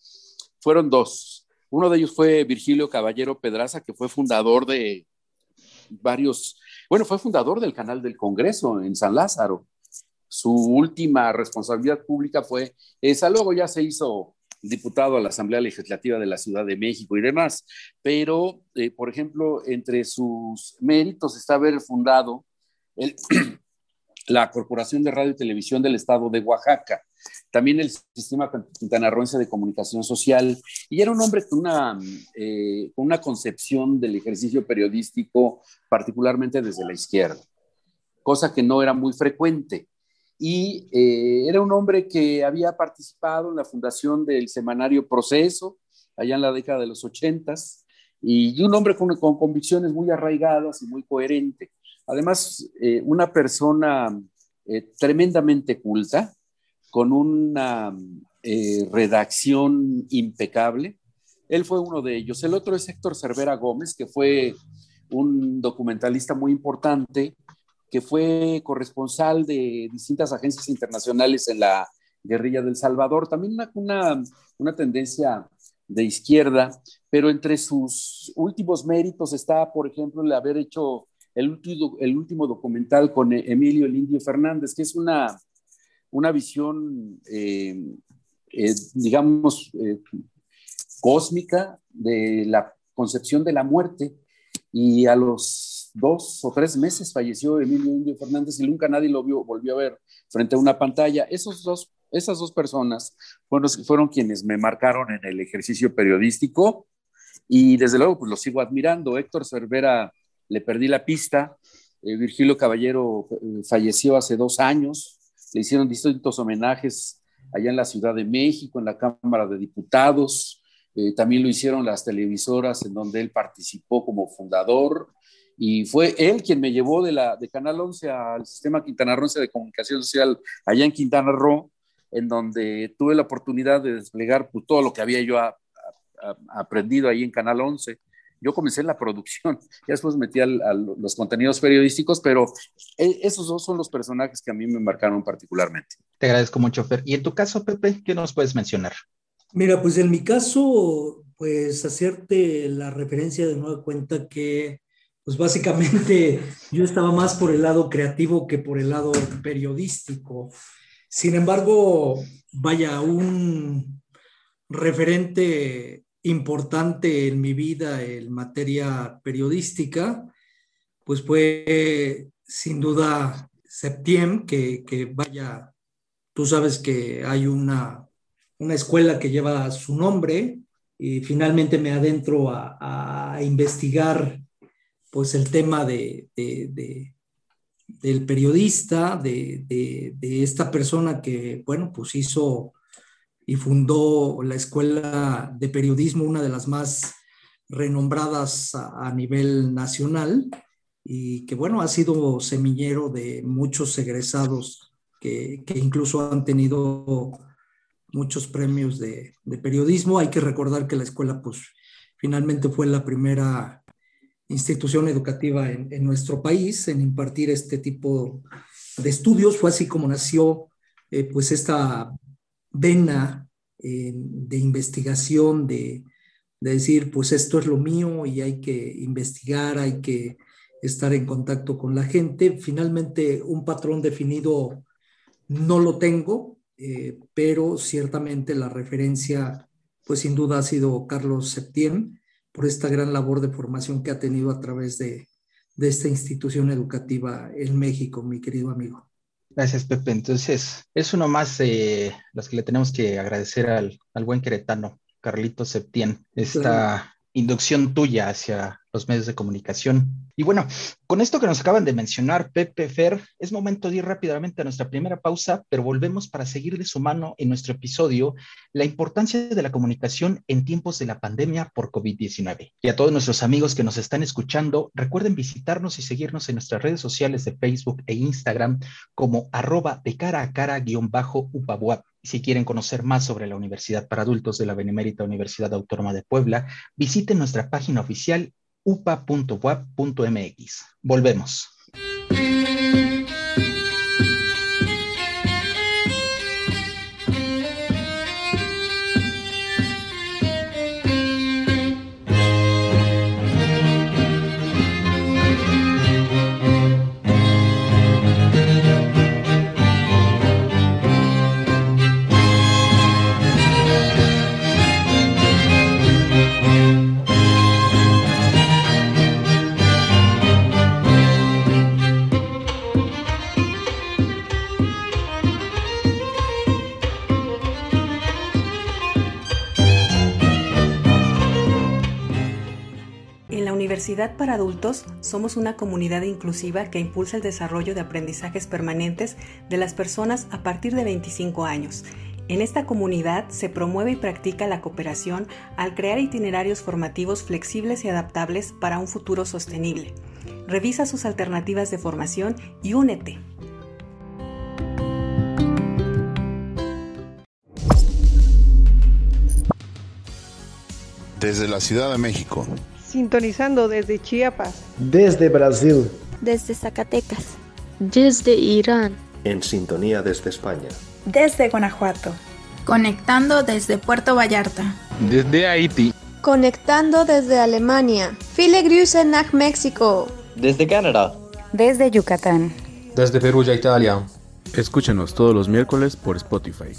fueron dos. Uno de ellos fue Virgilio Caballero Pedraza, que fue fundador de varios, bueno, fue fundador del canal del Congreso en San Lázaro. Su última responsabilidad pública fue esa, luego ya se hizo diputado a la Asamblea Legislativa de la Ciudad de México y demás. Pero, eh, por ejemplo, entre sus méritos está haber fundado (clears throat) la Corporación de Radio y Televisión del Estado de Oaxaca, también el Sistema Quintanarroense de Comunicación Social, y era un hombre con una, eh, con una concepción del ejercicio periodístico, particularmente desde la izquierda, cosa que no era muy frecuente. Y eh, era un hombre que había participado en la fundación del semanario Proceso, allá en la década de los ochentas, y un hombre con, con convicciones muy arraigadas y muy coherente. Además, eh, una persona eh, tremendamente culta, con una redacción impecable. Él fue uno de ellos. El otro es Héctor Cervera Gómez, que fue un documentalista muy importante, que fue corresponsal de distintas agencias internacionales en la guerrilla del Salvador. También una, una tendencia de izquierda, pero entre sus últimos méritos está, por ejemplo, el haber hecho el último, el último documental con Emilio el Indio Fernández, que es una, una visión, eh, eh, digamos, eh, cósmica de la concepción de la muerte. Y a los dos o tres meses falleció Emilio Indio Fernández y nunca nadie lo vio, volvió a ver frente a una pantalla. Esos dos, esas dos personas fueron, fueron quienes me marcaron en el ejercicio periodístico y desde luego pues lo sigo admirando. Héctor Cervera le perdí la pista. Eh, Virgilio Caballero eh, falleció hace dos años, le hicieron distintos homenajes allá en la Ciudad de México, en la Cámara de Diputados, eh, también lo hicieron las televisoras en donde él participó como fundador, y fue él quien me llevó de, la, de Canal 11 al sistema quintanarroense de comunicación social allá en Quintana Roo, en donde tuve la oportunidad de desplegar pues, todo lo que había yo aprendido ahí en Canal 11 yo comencé en la producción, (laughs) ya después metí a los contenidos periodísticos, pero e, esos dos son los personajes que a mí me marcaron particularmente. Te agradezco mucho, Fer. ¿Y en tu caso, Pepe, qué nos puedes mencionar? Mira, pues en mi caso, pues hacerte la referencia de nueva cuenta que, pues básicamente (laughs) yo estaba más por el lado creativo que por el lado periodístico. Sin embargo, vaya, un referente importante en mi vida en materia periodística, pues fue sin duda Septiem, que, vaya, tú sabes que hay una, una escuela que lleva su nombre y finalmente me adentro a investigar pues el tema de, de, de del periodista, de, esta persona que, bueno, pues hizo y fundó la Escuela de Periodismo, una de las más renombradas a, nivel nacional y que bueno, ha sido semillero de muchos egresados que, que incluso han tenido muchos premios de, de, periodismo. Hay que recordar que la escuela pues finalmente fue la primera institución educativa en, nuestro país en impartir este tipo de estudios. Fue así como nació eh, pues esta vena eh, de investigación, de, decir, pues esto es lo mío y hay que investigar, hay que estar en contacto con la gente. Finalmente, un patrón definido no lo tengo, eh, pero ciertamente la referencia, pues sin duda ha sido Carlos Septién, por esta gran labor de formación que ha tenido a través de, de esta institución educativa en México, mi querido amigo. Gracias, Pepe. Entonces, es uno más de los que le tenemos que agradecer al, al buen queretano, Carlito Septién, esta inducción tuya hacia los medios de comunicación. Y bueno, con esto que nos acaban de mencionar, Pepe Fer, es momento de ir rápidamente a nuestra primera pausa, pero volvemos para seguir de su mano en nuestro episodio la importancia de la comunicación en tiempos de la pandemia por COVID-19. Y a todos nuestros amigos que nos están escuchando, recuerden visitarnos y seguirnos en nuestras redes sociales de Facebook e Instagram como arroba de cara a cara guion bajo upabuap. Si quieren conocer más sobre la Universidad para Adultos de la Benemérita Universidad Autónoma de Puebla, visiten nuestra página oficial upa.web.mx. Volvemos. Universidad para Adultos somos una comunidad inclusiva que impulsa el desarrollo de aprendizajes permanentes de las personas a partir de 25 años. En esta comunidad se promueve y practica la cooperación al crear itinerarios formativos flexibles y adaptables para un futuro sostenible. Revisa sus alternativas de formación y únete. Desde la Ciudad de México. Sintonizando desde Chiapas. Desde Brasil. Desde Zacatecas. Desde Irán. En sintonía desde España. Desde Guanajuato. Conectando desde Puerto Vallarta. Desde Haití. Conectando desde Alemania. Grüße nach México. Desde Canadá. Desde Yucatán. Desde Perugia, Italia. Escúchenos todos los miércoles por Spotify.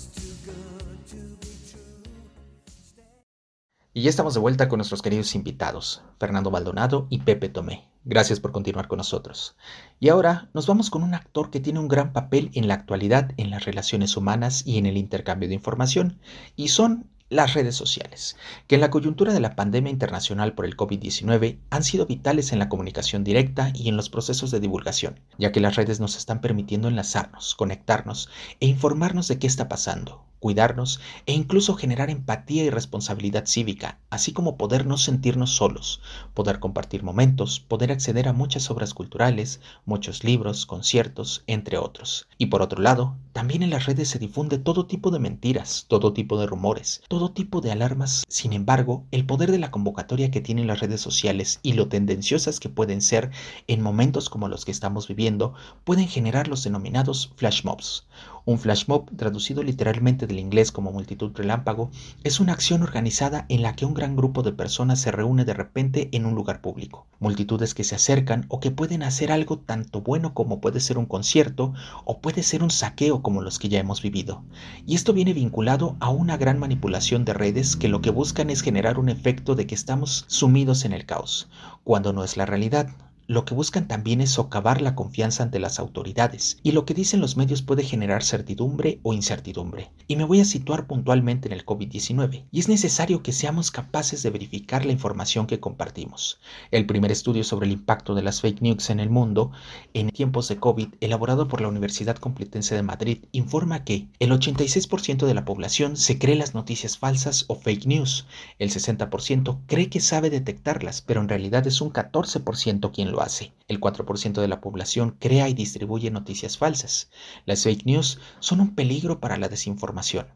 Y ya estamos de vuelta con nuestros queridos invitados, Fernando Maldonado y Pepe Tomé. Gracias por continuar con nosotros. Y ahora nos vamos con un actor que tiene un gran papel en la actualidad en las relaciones humanas y en el intercambio de información, y son las redes sociales, que en la coyuntura de la pandemia internacional por el COVID-19 han sido vitales en la comunicación directa y en los procesos de divulgación, ya que las redes nos están permitiendo enlazarnos, conectarnos e informarnos de qué está pasando, cuidarnos e incluso generar empatía y responsabilidad cívica, así como poder no sentirnos solos, poder compartir momentos, poder acceder a muchas obras culturales, muchos libros, conciertos, entre otros. Y por otro lado, también en las redes se difunde todo tipo de mentiras, todo tipo de rumores, todo tipo de alarmas. Sin embargo, el poder de la convocatoria que tienen las redes sociales y lo tendenciosas que pueden ser en momentos como los que estamos viviendo, pueden generar los denominados flash mobs. Un flash mob, traducido literalmente del inglés como multitud relámpago, es una acción organizada en la que un gran grupo de personas se reúne de repente en un lugar público. Multitudes que se acercan o que pueden hacer algo tanto bueno como puede ser un concierto o puede ser un saqueo como los que ya hemos vivido. Y esto viene vinculado a una gran manipulación de redes que lo que buscan es generar un efecto de que estamos sumidos en el caos, cuando no es la realidad lo que buscan también es socavar la confianza ante las autoridades, y lo que dicen los medios puede generar certidumbre o incertidumbre. Y me voy a situar puntualmente en el COVID-19, y es necesario que seamos capaces de verificar la información que compartimos. El primer estudio sobre el impacto de las fake news en el mundo en tiempos de COVID, elaborado por la Universidad Complutense de Madrid, informa que el 86% de la población se cree las noticias falsas o fake news, el 60% cree que sabe detectarlas, pero en realidad es un 14% quien lo hace. El 4% de la población crea y distribuye noticias falsas. Las fake news son un peligro para la desinformación.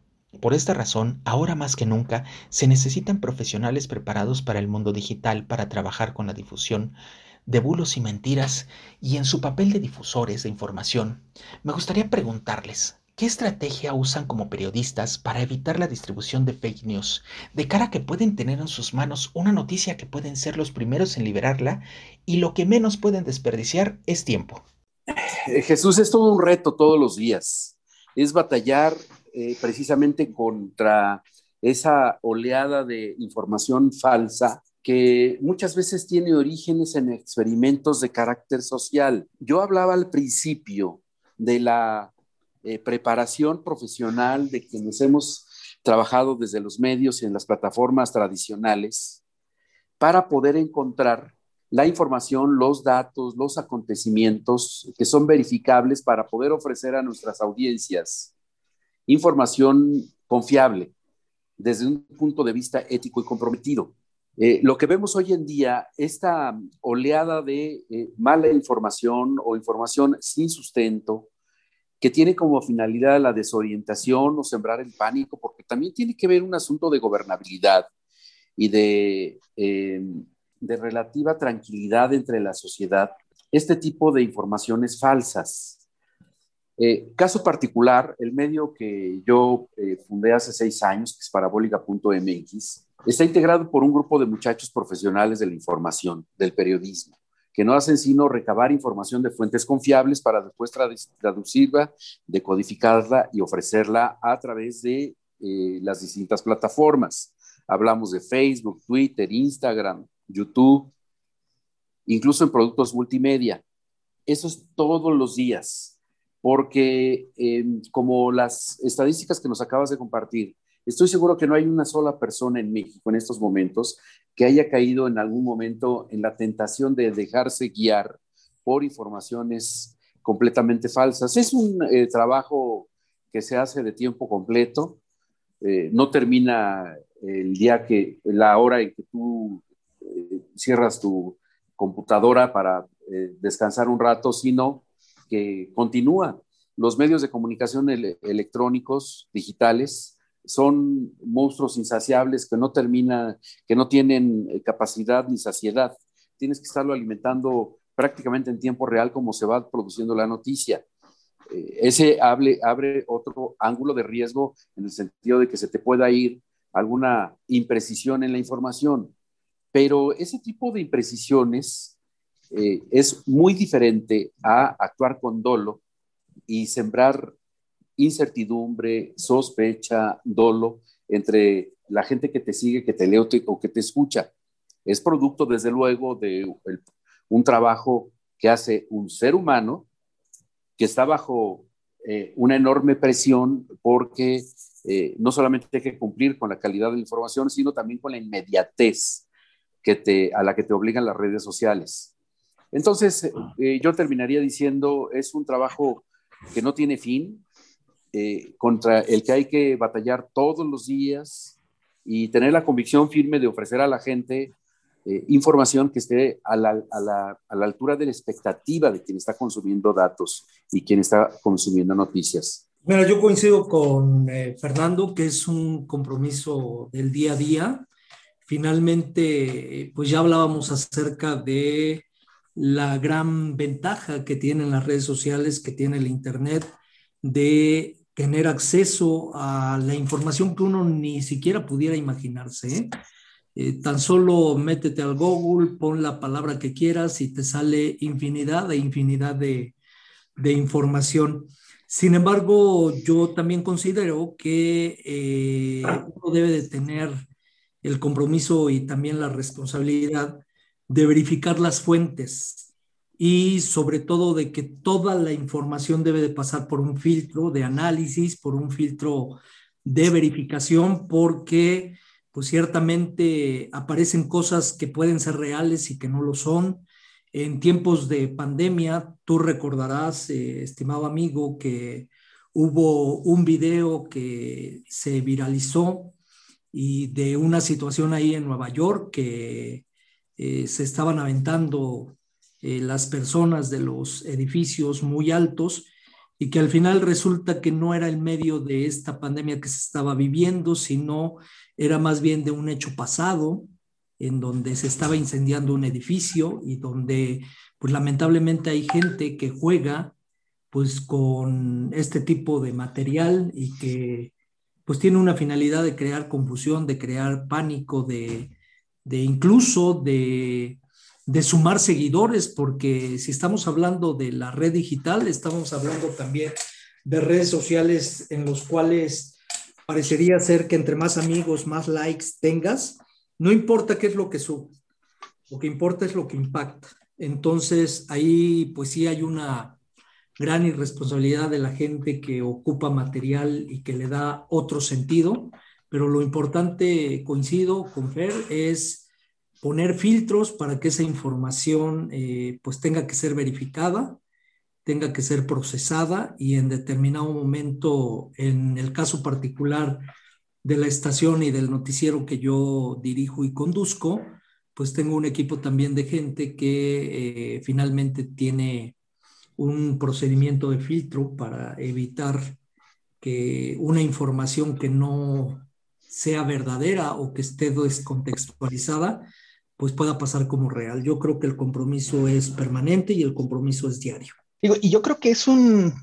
Por esta razón, ahora más que nunca, se necesitan profesionales preparados para el mundo digital para trabajar con la difusión de bulos y mentiras y en su papel de difusores de información. Me gustaría preguntarles, ¿Qué estrategia usan como periodistas para evitar la distribución de fake news, de cara a que pueden tener en sus manos una noticia que pueden ser los primeros en liberarla y lo que menos pueden desperdiciar es tiempo? Eh, Jesús, es todo un reto todos los días. Es batallar eh, precisamente contra esa oleada de información falsa que muchas veces tiene orígenes en experimentos de carácter social. Yo hablaba al principio de la eh, preparación profesional de quienes hemos trabajado desde los medios y en las plataformas tradicionales para poder encontrar la información, los datos, los acontecimientos que son verificables para poder ofrecer a nuestras audiencias información confiable desde un punto de vista ético y comprometido. Eh, lo que vemos hoy en día, esta oleada de eh, mala información o información sin sustento, que tiene como finalidad la desorientación o sembrar el pánico, porque también tiene que ver un asunto de gobernabilidad y de, eh, de relativa tranquilidad entre la sociedad, este tipo de informaciones falsas. Eh, caso particular, el medio que yo eh, fundé hace seis años, que es parabólica.mx, está integrado por un grupo de muchachos profesionales de la información, del periodismo que no hacen sino recabar información de fuentes confiables para después traducirla, decodificarla y ofrecerla a través de eh, las distintas plataformas. Hablamos de Facebook, Twitter, Instagram, YouTube, incluso en productos multimedia. Eso es todos los días, porque em, como las estadísticas que nos acabas de compartir, Estoy seguro que no hay una sola persona en México en estos momentos que haya caído en algún momento en la tentación de dejarse guiar por informaciones completamente falsas. Es un eh, trabajo que se hace de tiempo completo, eh, no termina el día que, la hora en que tú eh, cierras tu computadora para descansar un rato, sino que continúa. Los medios de comunicación electrónicos, digitales, son monstruos insaciables que no terminan, que no tienen capacidad ni saciedad. Tienes que estarlo alimentando prácticamente en tiempo real como se va produciendo la noticia. Eh, ese abre, abre otro ángulo de riesgo en el sentido de que se te pueda ir alguna imprecisión en la información. Pero ese tipo de imprecisiones eh, es muy diferente a actuar con dolo y sembrar incertidumbre, sospecha, dolo entre la gente que te sigue, que te lee o que te escucha. Es producto, desde luego, de un trabajo que hace un ser humano que está bajo eh, una enorme presión porque eh, no solamente hay que cumplir con la calidad de la información, sino también con la inmediatez que a la que te obligan las redes sociales. Entonces, eh, yo terminaría diciendo, es un trabajo que no tiene fin, contra el que hay que batallar todos los días y tener la convicción firme de ofrecer a la gente eh, información que esté a la, a, la, a la, altura de la expectativa de quien está consumiendo datos y quien está consumiendo noticias. Mira, yo coincido con eh, Fernando que es un compromiso del día a día. Finalmente, pues ya hablábamos acerca de la gran ventaja que tienen las redes sociales, que tiene el Internet, de tener acceso a la información que uno ni siquiera pudiera imaginarse. ¿eh? Eh, tan solo métete al Google, pon la palabra que quieras y te sale infinidad e infinidad de, información. Sin embargo, yo también considero que eh, uno debe de tener el compromiso y también la responsabilidad de verificar las fuentes y sobre todo de que toda la información debe de pasar por un filtro de análisis, por un filtro de verificación, porque pues ciertamente aparecen cosas que pueden ser reales y que no lo son. En tiempos de pandemia, tú recordarás, eh, estimado amigo, que hubo un video que se viralizó y de una situación ahí en Nueva York que eh, se estaban aventando eh, las personas de los edificios muy altos y que al final resulta que no era el medio de esta pandemia que se estaba viviendo, sino era más bien de un hecho pasado en donde se estaba incendiando un edificio y donde pues lamentablemente hay gente que juega pues con este tipo de material y que pues tiene una finalidad de crear confusión, de crear pánico, de, de incluso de, de sumar seguidores, porque si estamos hablando de la red digital, estamos hablando también de redes sociales en los cuales parecería ser que entre más amigos, más likes tengas, no importa qué es lo que sube, lo que importa es lo que impacta. Entonces ahí pues sí hay una gran irresponsabilidad de la gente que ocupa material y que le da otro sentido, pero lo importante, coincido con Fer, es poner filtros para que esa información eh, pues tenga que ser verificada tenga que ser procesada y en determinado momento, en el caso particular de la estación y del noticiero que yo dirijo y conduzco, pues tengo un equipo también de gente que eh, finalmente tiene un procedimiento de filtro para evitar que una información que no sea verdadera o que esté descontextualizada, pues pueda pasar como real. Yo creo que el compromiso es permanente y el compromiso es diario y yo creo que es un,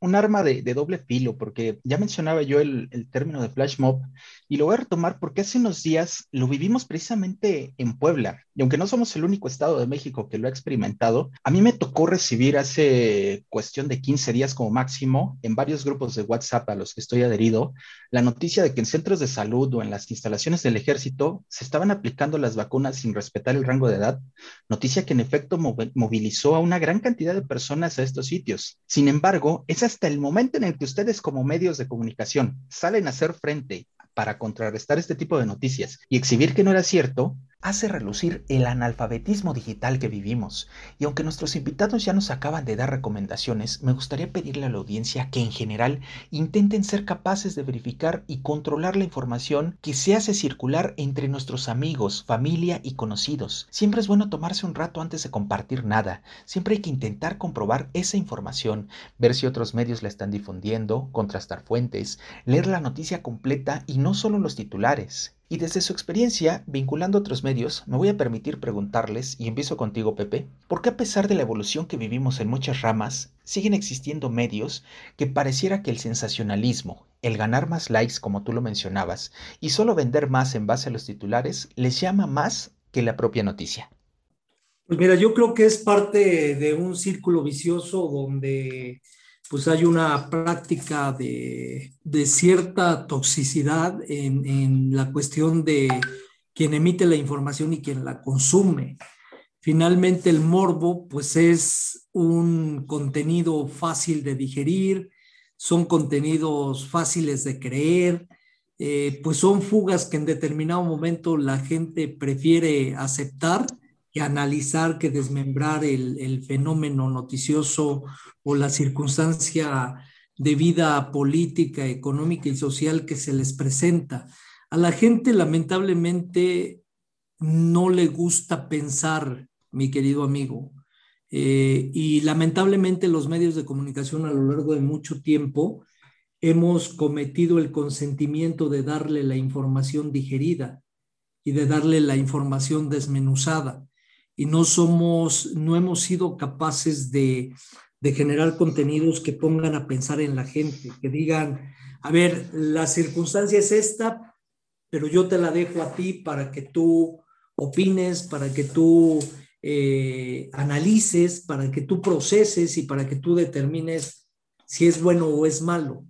un arma de, de, doble filo, porque ya mencionaba yo el, el, término de flash mob, y lo voy a retomar porque hace unos días lo vivimos precisamente en Puebla, y aunque no somos el único estado de México que lo ha experimentado, a mí me tocó recibir hace cuestión de 15 días como máximo, en varios grupos de WhatsApp a los que estoy adherido, la noticia de que en centros de salud o en las instalaciones del ejército se estaban aplicando las vacunas sin respetar el rango de edad, noticia que en efecto movilizó a una gran cantidad de personas a estos sitios. Sin embargo, es hasta el momento en el que ustedes como medios de comunicación salen a hacer frente para contrarrestar este tipo de noticias y exhibir que no era cierto, hace relucir el analfabetismo digital que vivimos. Y aunque nuestros invitados ya nos acaban de dar recomendaciones, me gustaría pedirle a la audiencia que en general intenten ser capaces de verificar y controlar la información que se hace circular entre nuestros amigos, familia y conocidos. Siempre es bueno tomarse un rato antes de compartir nada. Siempre hay que intentar comprobar esa información, ver si otros medios la están difundiendo, contrastar fuentes, leer la noticia completa y no solo los titulares. Y desde su experiencia, vinculando otros medios, me voy a permitir preguntarles, y empiezo contigo Pepe, ¿por qué a pesar de la evolución que vivimos en muchas ramas, siguen existiendo medios que pareciera que el sensacionalismo, el ganar más likes como tú lo mencionabas, y solo vender más en base a los titulares, les llama más que la propia noticia? Pues mira, yo creo que es parte de un círculo vicioso donde pues hay una práctica de, cierta toxicidad en, en, la cuestión de quien emite la información y quien la consume. Finalmente el morbo pues es un contenido fácil de digerir, son contenidos fáciles de creer, eh, pues son fugas que en determinado momento la gente prefiere aceptar que analizar, que desmembrar el, el, fenómeno noticioso o la circunstancia de vida política, económica y social que se les presenta. A la gente lamentablemente no le gusta pensar, mi querido amigo, eh, y lamentablemente los medios de comunicación a lo largo de mucho tiempo hemos cometido el consentimiento de darle la información digerida y de darle la información desmenuzada y no somos, no hemos sido capaces de, de generar contenidos que pongan a pensar en la gente, que digan, a ver, la circunstancia es esta, pero yo te la dejo a ti para que tú opines, para que tú eh, analices, para que tú proceses y para que tú determines si es bueno o es malo.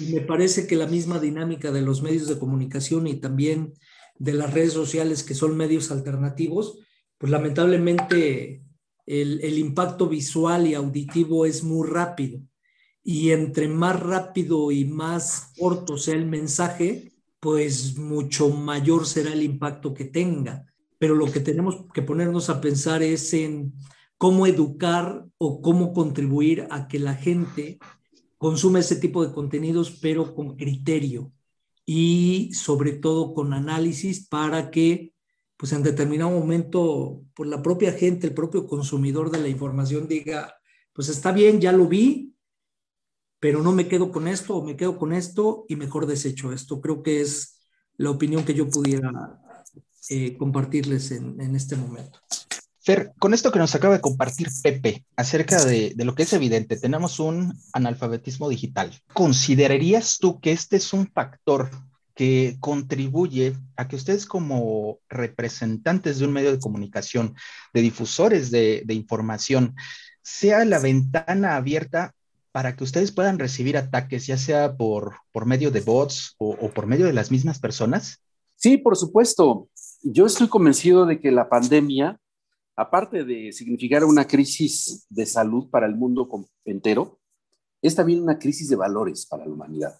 Y me parece que la misma dinámica de los medios de comunicación y también de las redes sociales, que son medios alternativos, pues lamentablemente el, impacto visual y auditivo es muy rápido. Y entre más rápido y más corto sea el mensaje, pues mucho mayor será el impacto que tenga. Pero lo que tenemos que ponernos a pensar es en cómo educar o cómo contribuir a que la gente consuma ese tipo de contenidos, pero con criterio y sobre todo con análisis para que pues en determinado momento, pues la propia gente, el propio consumidor de la información diga, pues está bien, ya lo vi, pero no me quedo con esto o me quedo con esto y mejor desecho esto. Creo que es la opinión que yo pudiera eh, compartirles en, este momento. Fer, con esto que nos acaba de compartir Pepe acerca de lo que es evidente, tenemos un analfabetismo digital. ¿Considerarías tú que este es un factor que contribuye a que ustedes como representantes de un medio de comunicación, de difusores de, información, sea la ventana abierta para que ustedes puedan recibir ataques, ya sea por, por medio de bots o, o por medio de las mismas personas? Sí, por supuesto. Yo estoy convencido de que la pandemia, aparte de significar una crisis de salud para el mundo entero, es también una crisis de valores para la humanidad.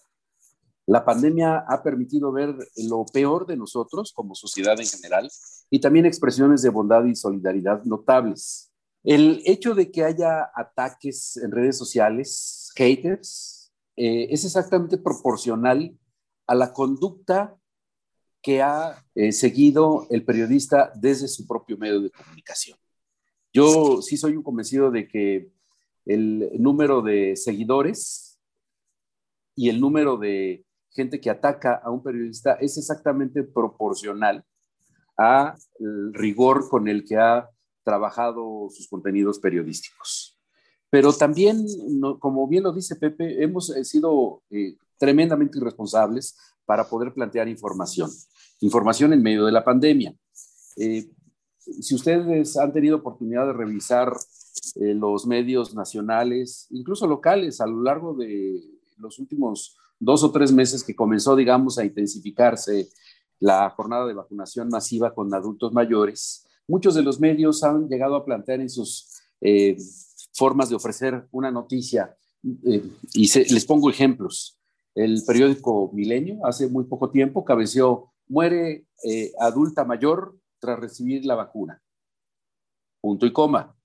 La pandemia ha permitido ver lo peor de nosotros como sociedad en general y también expresiones de bondad y solidaridad notables. El hecho de que haya ataques en redes sociales, haters, eh, es exactamente proporcional a la conducta que ha eh, seguido el periodista desde su propio medio de comunicación. Yo sí soy un convencido de que el número de seguidores y el número de gente que ataca a un periodista es exactamente proporcional al rigor con el que ha trabajado sus contenidos periodísticos. Pero también, como bien lo dice Pepe, hemos eh, sido eh, tremendamente irresponsables para poder plantear información, información en medio de la pandemia. Eh, si ustedes han tenido oportunidad de revisar los medios nacionales, incluso locales, a lo largo de los últimos dos o tres meses que comenzó, digamos, a intensificarse la jornada de vacunación masiva con adultos mayores, muchos de los medios han llegado a plantear en sus eh, formas de ofrecer una noticia, eh, y les pongo ejemplos. el periódico Milenio hace muy poco tiempo cabeció, muere eh, adulta mayor tras recibir la vacuna. Punto y coma.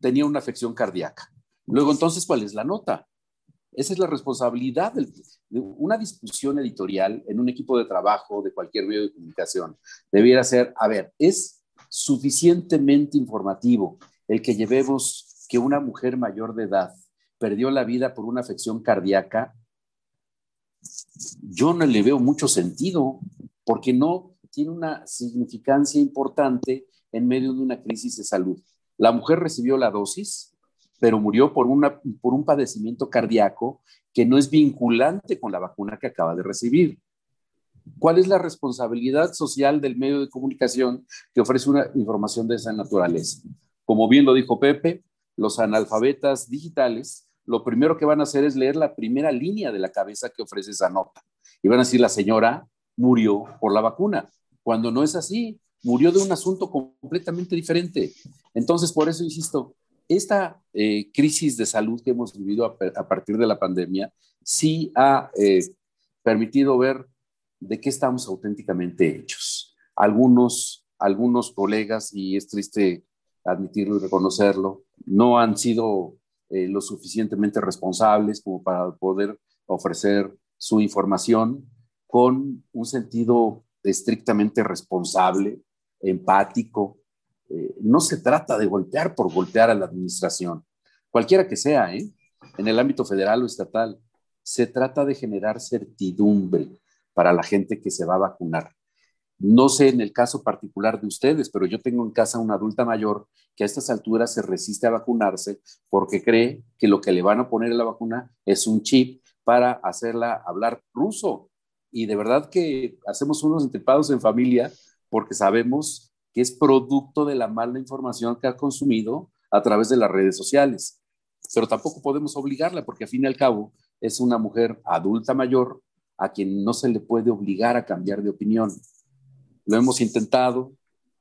Tenía una afección cardíaca. Luego, entonces, ¿cuál es la nota? Esa es la responsabilidad de una discusión editorial en un equipo de trabajo de cualquier medio de comunicación. Debiera ser, a ver, es suficientemente informativo el que llevemos que una mujer mayor de edad perdió la vida por una afección cardíaca. Yo no le veo mucho sentido porque no tiene una significancia importante en medio de una crisis de salud. La mujer recibió la dosis, pero murió por, una, por un padecimiento cardíaco que no es vinculante con la vacuna que acaba de recibir. ¿Cuál es la responsabilidad social del medio de comunicación que ofrece una información de esa naturaleza? Como bien lo dijo Pepe, los analfabetas digitales lo primero que van a hacer es leer la primera línea de la cabeza que ofrece esa nota. Y van a decir, la señora murió por la vacuna, cuando no es así, murió de un asunto completamente diferente. Entonces, por eso insisto, esta eh, crisis de salud que hemos vivido a, partir de la pandemia sí ha eh, permitido ver de qué estamos auténticamente hechos. Algunos, algunos colegas, y es triste admitirlo y reconocerlo, no han sido eh, lo suficientemente responsables como para poder ofrecer su información con un sentido estrictamente responsable, empático, eh, no se trata de golpear por golpear a la administración, cualquiera que sea, ¿eh? en el ámbito federal o estatal. Se trata de generar certidumbre para la gente que se va a vacunar. No sé en el caso particular de ustedes, pero yo tengo en casa una adulta mayor que a estas alturas se resiste a vacunarse porque cree que lo que le van a poner a la vacuna es un chip para hacerla hablar ruso. Y de verdad que hacemos unos entrepados en familia porque sabemos que es producto de la mala información que ha consumido a través de las redes sociales. Pero tampoco podemos obligarla porque al fin y al cabo es una mujer adulta mayor a quien no se le puede obligar a cambiar de opinión. Lo hemos intentado,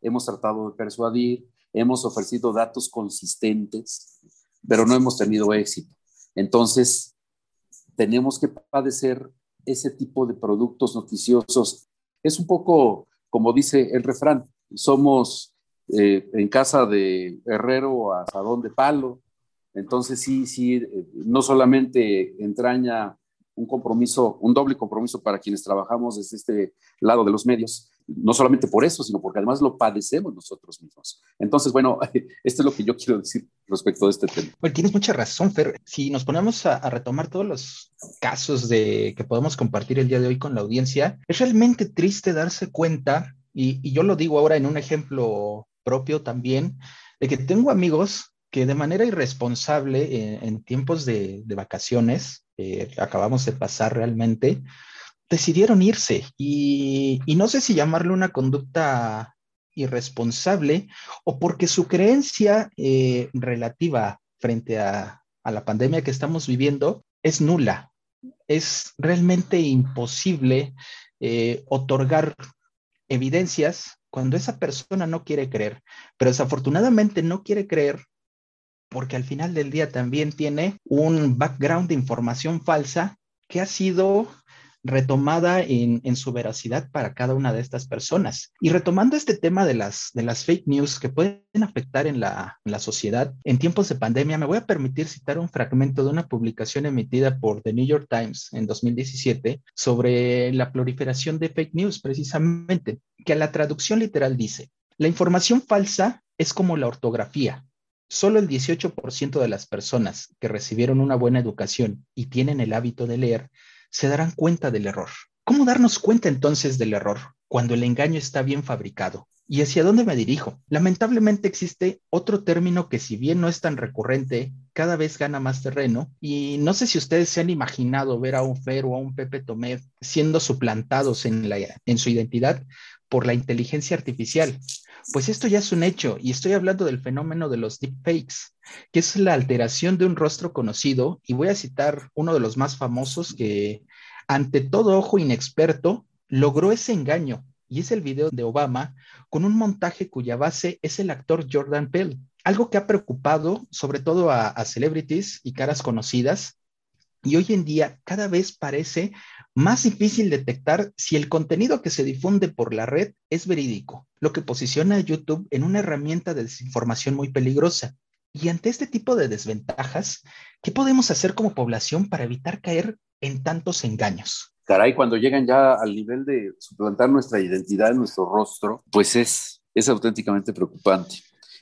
hemos tratado de persuadir, hemos ofrecido datos consistentes, pero no hemos tenido éxito. Entonces, tenemos que padecer ese tipo de productos noticiosos. Es un poco como dice el refrán, somos eh, en casa de herrero asadón de palo. Entonces sí, sí, eh, no solamente entraña un compromiso, un doble compromiso para quienes trabajamos desde este lado de los medios, no solamente por eso, sino porque además lo padecemos nosotros mismos. Entonces, bueno, (laughs) esto es lo que yo quiero decir respecto a este tema. Bueno, tienes mucha razón, Fer. Si nos ponemos a, a, retomar todos los casos de que podemos compartir el día de hoy con la audiencia, es realmente triste darse cuenta y, yo lo digo ahora en un ejemplo propio también, de que tengo amigos que de manera irresponsable en, tiempos de, vacaciones, eh, acabamos de pasar realmente, decidieron irse y, no sé si llamarlo una conducta irresponsable o porque su creencia eh, relativa frente a, la pandemia que estamos viviendo es nula. Es realmente imposible eh, otorgar evidencias cuando esa persona no quiere creer, pero desafortunadamente no quiere creer porque al final del día también tiene un background de información falsa que ha sido retomada en, su veracidad para cada una de estas personas. Y retomando este tema de las, de las fake news que pueden afectar en la, en la sociedad en tiempos de pandemia, me voy a permitir citar un fragmento de una publicación emitida por The New York Times en 2017 sobre la proliferación de fake news, precisamente, que a la traducción literal dice, la información falsa es como la ortografía. Solo el 18% de las personas que recibieron una buena educación y tienen el hábito de leer se darán cuenta del error. ¿Cómo darnos cuenta entonces del error cuando el engaño está bien fabricado? ¿Y hacia dónde me dirijo? Lamentablemente existe otro término que si bien no es tan recurrente, cada vez gana más terreno. Y no sé si ustedes se han imaginado ver a un Fer o a un Pepe Tomé siendo suplantados en, la, en su identidad por la inteligencia artificial. Pues esto ya es un hecho y estoy hablando del fenómeno de los deepfakes, que es la alteración de un rostro conocido y voy a citar uno de los más famosos que ante todo ojo inexperto logró ese engaño y es el video de Obama con un montaje cuya base es el actor Jordan Peele, algo que ha preocupado sobre todo a, a celebrities y caras conocidas y hoy en día cada vez parece más difícil detectar si el contenido que se difunde por la red es verídico, lo que posiciona a YouTube en una herramienta de desinformación muy peligrosa. Y ante este tipo de desventajas, ¿qué podemos hacer como población para evitar caer en tantos engaños? Caray, cuando llegan ya al nivel de suplantar nuestra identidad, nuestro rostro, pues es, es auténticamente preocupante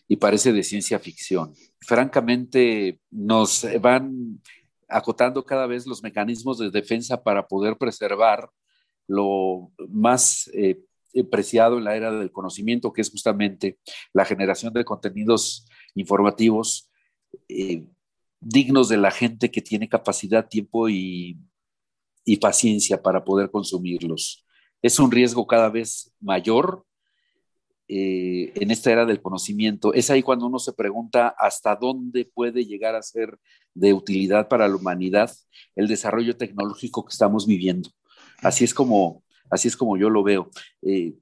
y parece de ciencia ficción. Francamente, nos van acotando cada vez los mecanismos de defensa para poder preservar lo más eh, preciado en la era del conocimiento, que es justamente la generación de contenidos informativos eh, dignos de la gente que tiene capacidad, tiempo y paciencia para poder consumirlos. Es un riesgo cada vez mayor eh, en esta era del conocimiento, es ahí cuando uno se pregunta hasta dónde puede llegar a ser de utilidad para la humanidad el desarrollo tecnológico que estamos viviendo. Así es como, así es como yo lo veo. Eh,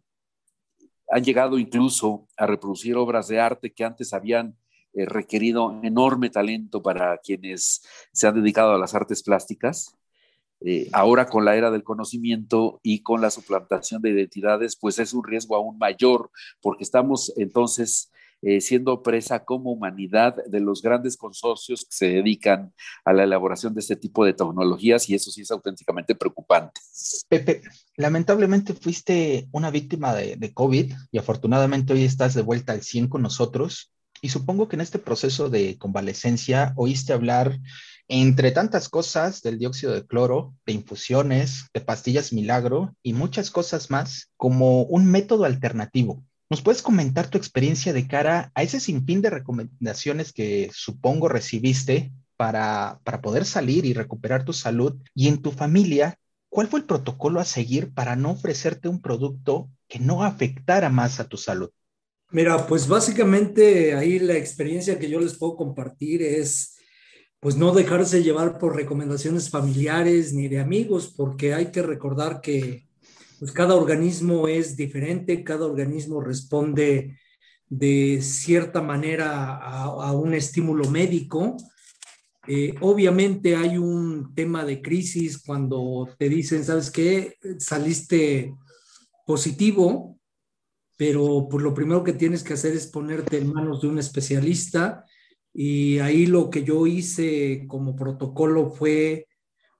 han llegado incluso a reproducir obras de arte que antes habían eh, requerido enorme talento para quienes se han dedicado a las artes plásticas eh, ahora con la era del conocimiento y con la suplantación de identidades, pues es un riesgo aún mayor, porque estamos entonces eh, siendo presa como humanidad de los grandes consorcios que se dedican a la elaboración de este tipo de tecnologías y eso sí es auténticamente preocupante. Pepe, lamentablemente fuiste una víctima de, de COVID y afortunadamente hoy estás de vuelta al 100 con nosotros y supongo que en este proceso de convalecencia oíste hablar entre tantas cosas del dióxido de cloro, de infusiones, de pastillas milagro y muchas cosas más como un método alternativo. ¿Nos puedes comentar tu experiencia de cara a ese sinfín de recomendaciones que supongo recibiste para, para poder salir y recuperar tu salud? Y en tu familia, ¿cuál fue el protocolo a seguir para no ofrecerte un producto que no afectara más a tu salud? Mira, pues básicamente ahí la experiencia que yo les puedo compartir es pues no dejarse llevar por recomendaciones familiares ni de amigos, porque hay que recordar que pues cada organismo es diferente, cada organismo responde de cierta manera a, un estímulo médico. Eh, obviamente hay un tema de crisis cuando te dicen, ¿sabes qué? Saliste positivo, pero pues lo primero que tienes que hacer es ponerte en manos de un especialista y ahí lo que yo hice como protocolo fue,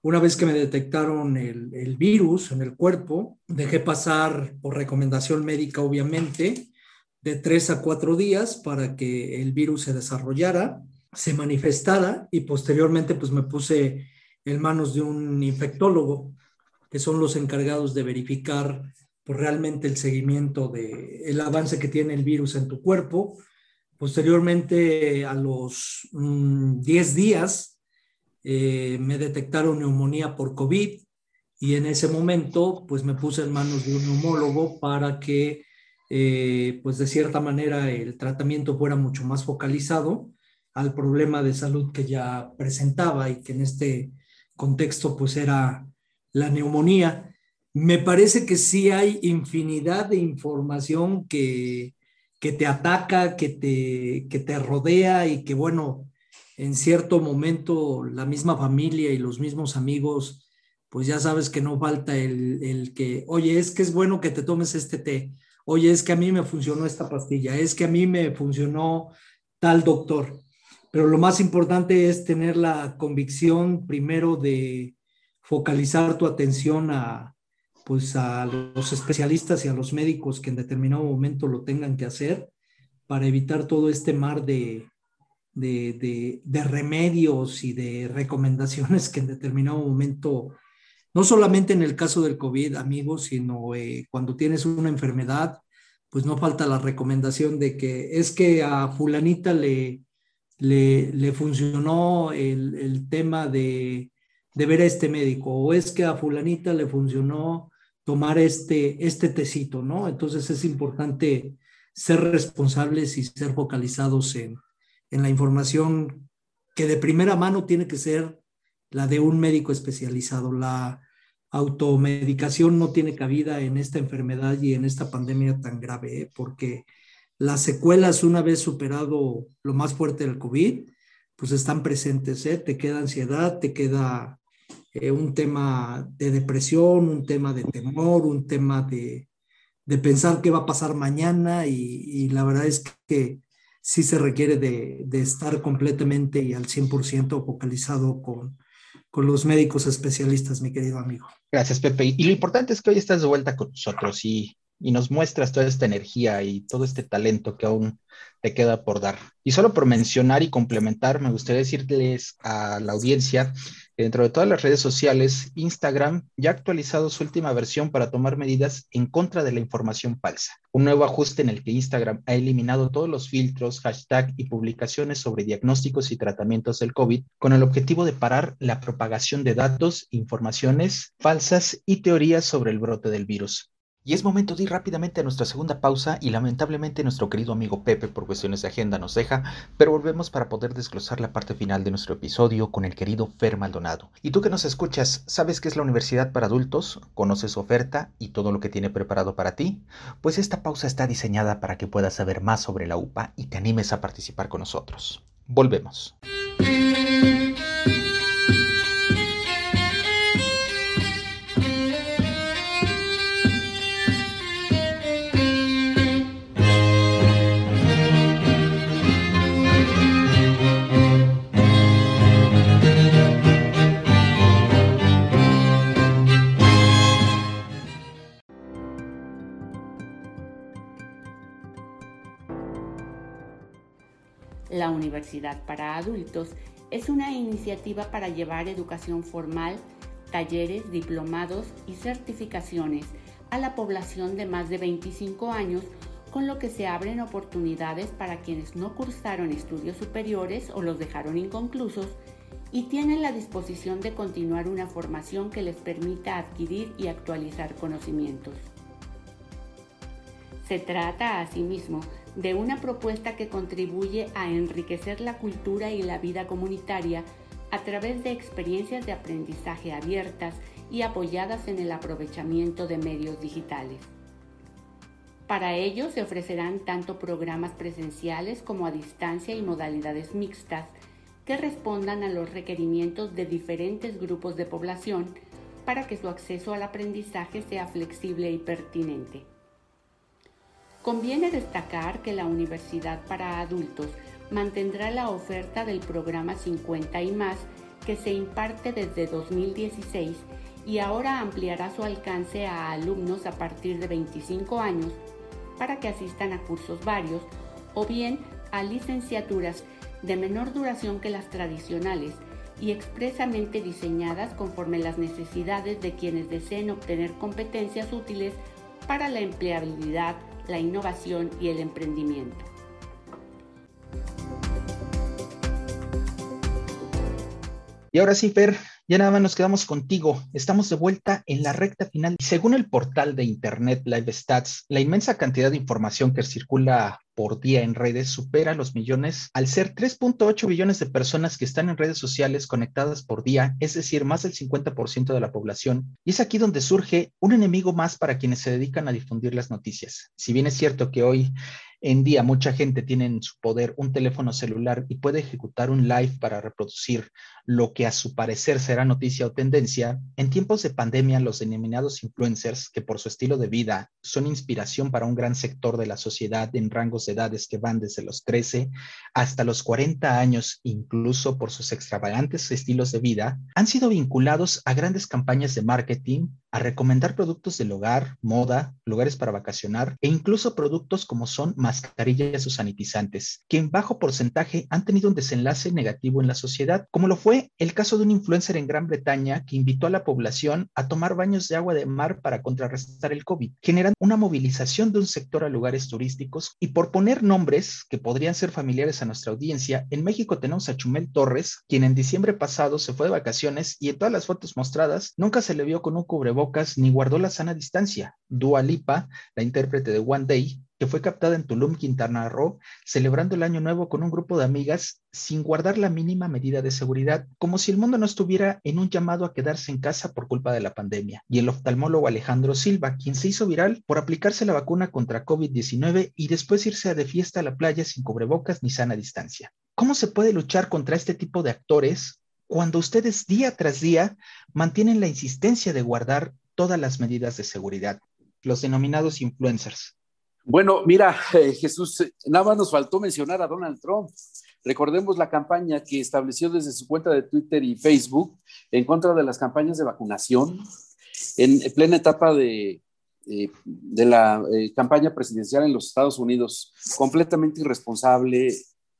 una vez que me detectaron el, el virus en el cuerpo, dejé pasar por recomendación médica, obviamente, de tres a cuatro días para que el virus se desarrollara, se manifestara y posteriormente pues me puse en manos de un infectólogo, que son los encargados de verificar pues, realmente el seguimiento del el avance que tiene el virus en tu cuerpo, Posteriormente, a los 10 mm, días, eh, me detectaron neumonía por COVID y en ese momento, pues me puse en manos de un neumólogo para que, eh, pues de cierta manera, el tratamiento fuera mucho más focalizado al problema de salud que ya presentaba y que en este contexto, pues era la neumonía. Me parece que sí hay infinidad de información que que te ataca, que te, que te rodea y que bueno, en cierto momento la misma familia y los mismos amigos, pues ya sabes que no falta el, el que, oye, es que es bueno que te tomes este té, oye, es que a mí me funcionó esta pastilla, es que a mí me funcionó tal doctor. Pero lo más importante es tener la convicción primero de focalizar tu atención a, pues a los especialistas y a los médicos que en determinado momento lo tengan que hacer para evitar todo este mar de, de, de, remedios y de recomendaciones que en determinado momento, no solamente en el caso del COVID, amigos, sino eh, cuando tienes una enfermedad, pues no falta la recomendación de que es que a fulanita le, le, le funcionó el, el tema de, de ver a este médico, o es que a fulanita le funcionó tomar este, este tecito, ¿no? Entonces es importante ser responsables y ser focalizados en, en la información que de primera mano tiene que ser la de un médico especializado. La automedicación no tiene cabida en esta enfermedad y en esta pandemia tan grave, ¿eh? porque las secuelas, una vez superado lo más fuerte del COVID, pues están presentes, ¿eh? te queda ansiedad, te queda eh, un tema de depresión, un tema de temor, un tema de, de pensar qué va a pasar mañana y, la verdad es que sí se requiere de, de estar completamente y al 100% focalizado con, con los médicos especialistas, mi querido amigo. Gracias, Pepe. Y lo importante es que hoy estás de vuelta con nosotros y, y nos muestras toda esta energía y todo este talento que aún te queda por dar. Y solo por mencionar y complementar, me gustaría decirles a la audiencia dentro de todas las redes sociales, Instagram ya ha actualizado su última versión para tomar medidas en contra de la información falsa. Un nuevo ajuste en el que Instagram ha eliminado todos los filtros, hashtag y publicaciones sobre diagnósticos y tratamientos del COVID con el objetivo de parar la propagación de datos, informaciones falsas y teorías sobre el brote del virus. Y es momento de ir rápidamente a nuestra segunda pausa y lamentablemente nuestro querido amigo Pepe por cuestiones de agenda nos deja, pero volvemos para poder desglosar la parte final de nuestro episodio con el querido Fer Maldonado. Y tú que nos escuchas, ¿sabes qué es la Universidad para Adultos? ¿Conoces su oferta y todo lo que tiene preparado para ti? Pues esta pausa está diseñada para que puedas saber más sobre la UPA y te animes a participar con nosotros. Volvemos. Universidad para Adultos es una iniciativa para llevar educación formal, talleres, diplomados y certificaciones a la población de más de 25 años, con lo que se abren oportunidades para quienes no cursaron estudios superiores o los dejaron inconclusos y tienen la disposición de continuar una formación que les permita adquirir y actualizar conocimientos. Se trata, asimismo, de una propuesta que contribuye a enriquecer la cultura y la vida comunitaria a través de experiencias de aprendizaje abiertas y apoyadas en el aprovechamiento de medios digitales. Para ello se ofrecerán tanto programas presenciales como a distancia y modalidades mixtas que respondan a los requerimientos de diferentes grupos de población para que su acceso al aprendizaje sea flexible y pertinente. Conviene destacar que la Universidad para Adultos mantendrá la oferta del programa 50 y más que se imparte desde 2016 y ahora ampliará su alcance a alumnos a partir de 25 años para que asistan a cursos varios o bien a licenciaturas de menor duración que las tradicionales y expresamente diseñadas conforme las necesidades de quienes deseen obtener competencias útiles para la empleabilidad la innovación y el emprendimiento. Y ahora sí, Per, ya nada más nos quedamos contigo. Estamos de vuelta en la recta final. Según el portal de Internet Live Stats, la inmensa cantidad de información que circula por día en redes supera los millones al ser 3.8 billones de personas que están en redes sociales conectadas por día, es decir, más del 50% de la población. Y es aquí donde surge un enemigo más para quienes se dedican a difundir las noticias. Si bien es cierto que hoy en día mucha gente tiene en su poder un teléfono celular y puede ejecutar un live para reproducir lo que a su parecer será noticia o tendencia. En tiempos de pandemia, los denominados influencers, que por su estilo de vida son inspiración para un gran sector de la sociedad en rangos de edades que van desde los 13 hasta los 40 años, incluso por sus extravagantes estilos de vida, han sido vinculados a grandes campañas de marketing, a recomendar productos del hogar, moda, lugares para vacacionar e incluso productos como son mascarillas o sanitizantes, que en bajo porcentaje han tenido un desenlace negativo en la sociedad, como lo fue el caso de un influencer en Gran Bretaña que invitó a la población a tomar baños de agua de mar para contrarrestar el COVID, generando una movilización de un sector a lugares turísticos. Y por poner nombres que podrían ser familiares a nuestra audiencia, en México tenemos a Chumel Torres, quien en diciembre pasado se fue de vacaciones y en todas las fotos mostradas nunca se le vio con un cubrebocas ni guardó la sana distancia. Dua Lipa, la intérprete de One Day, que fue captada en Tulum, Quintana Roo, celebrando el Año Nuevo con un grupo de amigas sin guardar la mínima medida de seguridad, como si el mundo no estuviera en un llamado a quedarse en casa por culpa de la pandemia. Y el oftalmólogo Alejandro Silva, quien se hizo viral por aplicarse la vacuna contra COVID-19 y después irse de fiesta a la playa sin cubrebocas ni sana distancia. ¿Cómo se puede luchar contra este tipo de actores cuando ustedes día tras día mantienen la insistencia de guardar todas las medidas de seguridad, los denominados influencers? Bueno, mira, eh, Jesús, nada más nos faltó mencionar a Donald Trump. Recordemos la campaña que estableció desde su cuenta de Twitter y Facebook en contra de las campañas de vacunación en plena etapa de, eh, la eh, campaña presidencial en los Estados Unidos, completamente irresponsable,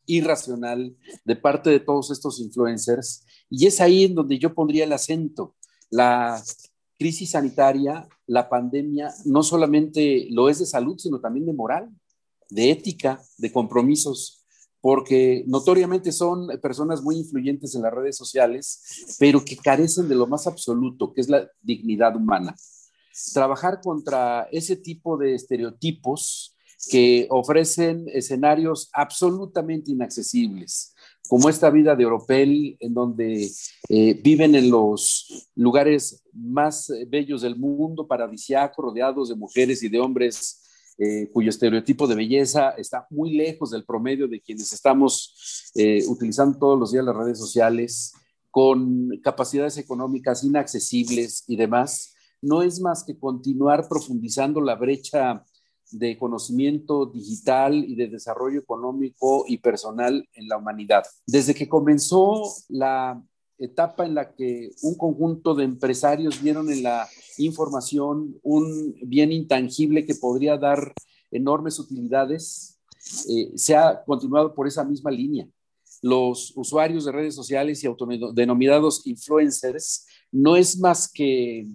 irracional de parte de todos estos influencers. Y es ahí en donde yo pondría el acento. La crisis sanitaria, la pandemia, no solamente lo es de salud, sino también de moral, de ética, de compromisos, porque notoriamente son personas muy influyentes en las redes sociales, pero que carecen de lo más absoluto, que es la dignidad humana trabajar contra ese tipo de estereotipos que ofrecen escenarios absolutamente inaccesibles, como esta vida de Oropel, en donde eh, viven en los lugares más bellos del mundo, paradisiaco, rodeados de mujeres y de hombres eh, cuyo estereotipo de belleza está muy lejos del promedio de quienes estamos eh, utilizando todos los días las redes sociales, con capacidades económicas inaccesibles y demás. No es más que continuar profundizando la brecha de conocimiento digital y de desarrollo económico y personal en la humanidad. Desde que comenzó la etapa en la que un conjunto de empresarios vieron en la información un bien intangible que podría dar enormes utilidades, eh, se ha continuado por esa misma línea. Los usuarios de redes sociales y autodenominados influencers no es más que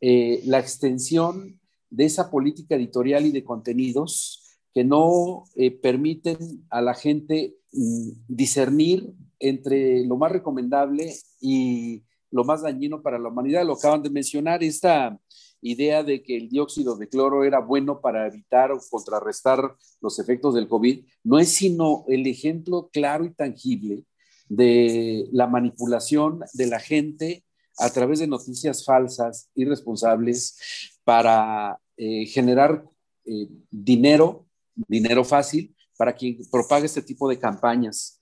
eh, la extensión de esa política editorial y de contenidos que no eh, permiten a la gente mm, discernir entre lo más recomendable y lo más dañino para la humanidad. Lo acaban de mencionar, esta idea de que el dióxido de cloro era bueno para evitar o contrarrestar los efectos del COVID, no es sino el ejemplo claro y tangible de la manipulación de la gente a través de noticias falsas, irresponsables, para eh, generar eh, dinero, dinero fácil, para quien propague este tipo de campañas.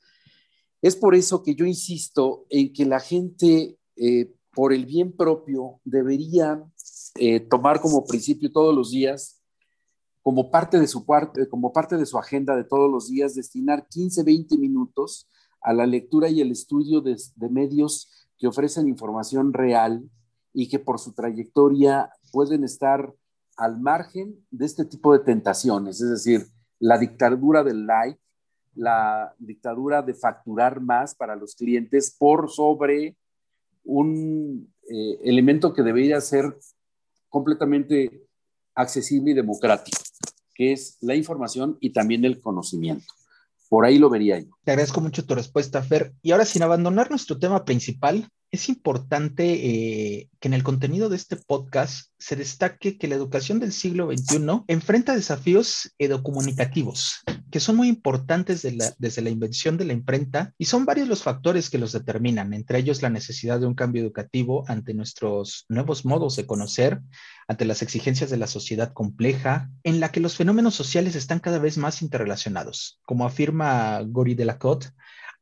Es por eso que yo insisto en que la gente, eh, por el bien propio, debería tomar como principio todos los días, como parte, de su como parte de su agenda de todos los días, destinar 15, 20 minutos a la lectura y el estudio de medios que ofrecen información real y que por su trayectoria pueden estar al margen de este tipo de tentaciones, es decir, la dictadura del like, la dictadura de facturar más para los clientes por sobre un eh, elemento que debería ser completamente accesible y democrático, que es la información y también el conocimiento. Por ahí lo vería yo. Te agradezco mucho tu respuesta, Fer. Y ahora, sin abandonar nuestro tema principal, es importante eh, que en el contenido de este podcast se destaque que la educación del siglo XXI enfrenta desafíos educomunicativos que son muy importantes desde la invención de la imprenta y son varios los factores que los determinan, entre ellos la necesidad de un cambio educativo ante nuestros nuevos modos de conocer, ante las exigencias de la sociedad compleja, en la que los fenómenos sociales están cada vez más interrelacionados. Como afirma Gori Delacote,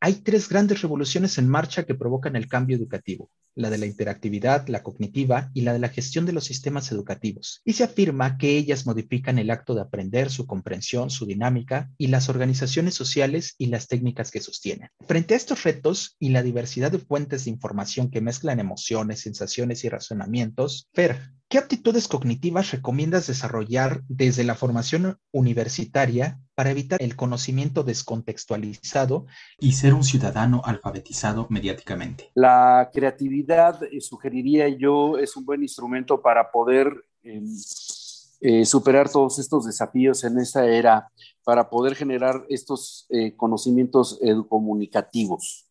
hay tres grandes revoluciones en marcha que provocan el cambio educativo, la de la interactividad, la cognitiva y la de la gestión de los sistemas educativos. Y se afirma que ellas modifican el acto de aprender, su comprensión, su dinámica y las organizaciones sociales y las técnicas que sostienen. Frente a estos retos y la diversidad de fuentes de información que mezclan emociones, sensaciones y razonamientos, Fer, ¿qué aptitudes cognitivas recomiendas desarrollar desde la formación universitaria para evitar el conocimiento descontextualizado y ser un ciudadano alfabetizado mediáticamente? La creatividad, eh, sugeriría yo, es un buen instrumento para poder em, eh, superar todos estos desafíos en esta era, para poder generar estos eh, conocimientos comunicativos.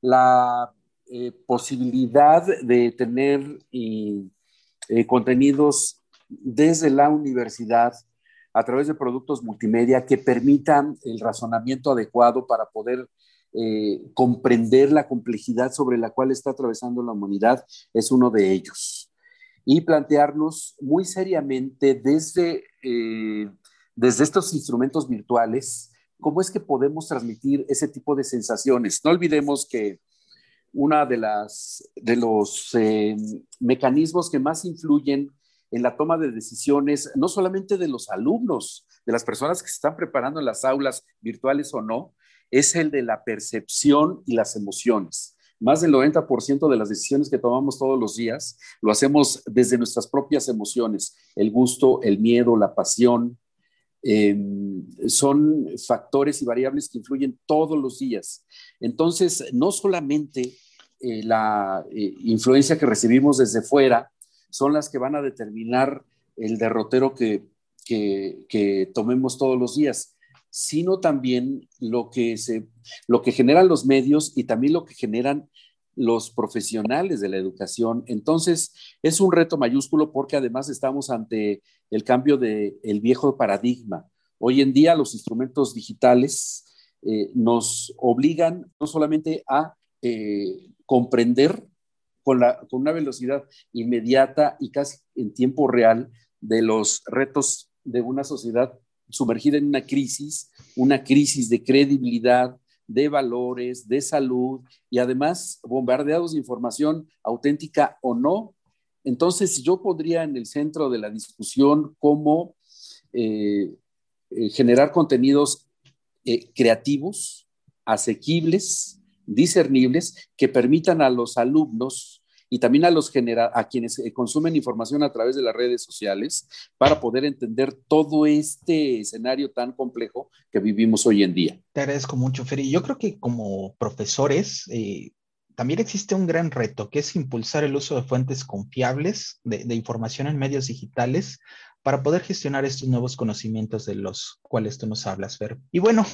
La posibilidad de tener contenidos desde la universidad a través de productos multimedia que permitan el razonamiento adecuado para poder eh, comprender la complejidad sobre la cual está atravesando la humanidad es uno de ellos. Y plantearnos muy seriamente desde, eh, desde estos instrumentos virtuales cómo es que podemos transmitir ese tipo de sensaciones. No olvidemos que una de las de los eh, mecanismos que más influyen en la toma de decisiones, no solamente de los alumnos, de las personas que se están preparando en las aulas virtuales o no, es el de la percepción y las emociones. Más del 90% de las decisiones que tomamos todos los días lo hacemos desde nuestras propias emociones, el gusto, el miedo, la pasión, Em, son factores y variables que influyen todos los días. Entonces, no solamente eh, la eh, influencia que recibimos desde fuera son las que van a determinar el derrotero que, que, tomemos todos los días, sino también lo que, se, lo que generan los medios y también lo que generan los profesionales de la educación. Entonces, es un reto mayúsculo porque además estamos ante el cambio del el viejo paradigma. Hoy en día los instrumentos digitales eh, nos obligan no solamente a eh, comprender con, la, con una velocidad inmediata y casi en tiempo real de los retos de una sociedad sumergida en una crisis, una crisis de credibilidad, de valores, de salud y además bombardeados de información auténtica o no. Entonces yo podría en el centro de la discusión cómo eh, eh, generar contenidos eh, creativos, asequibles, discernibles, que permitan a los alumnos y también a, los a quienes eh, consumen información a través de las redes sociales para poder entender todo este escenario tan complejo que vivimos hoy en día. Te agradezco mucho, Feri. Yo creo que como profesores eh, también existe un gran reto, que es impulsar el uso de fuentes confiables de, de información en medios digitales para poder gestionar estos nuevos conocimientos de los cuales tú nos hablas, Fer. Y bueno,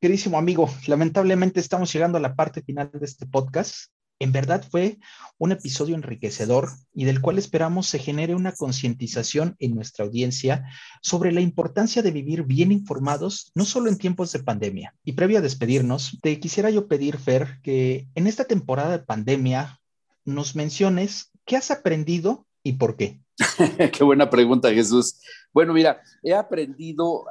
queridísimo amigo, lamentablemente estamos llegando a la parte final de este podcast. En verdad fue un episodio enriquecedor y del cual esperamos se genere una concientización en nuestra audiencia sobre la importancia de vivir bien informados, no solo en tiempos de pandemia. Y previo a despedirnos, te quisiera yo pedir, Fer, que en esta temporada de pandemia nos menciones qué has aprendido y por qué. (laughs) Qué buena pregunta, Jesús. Bueno, mira, he aprendido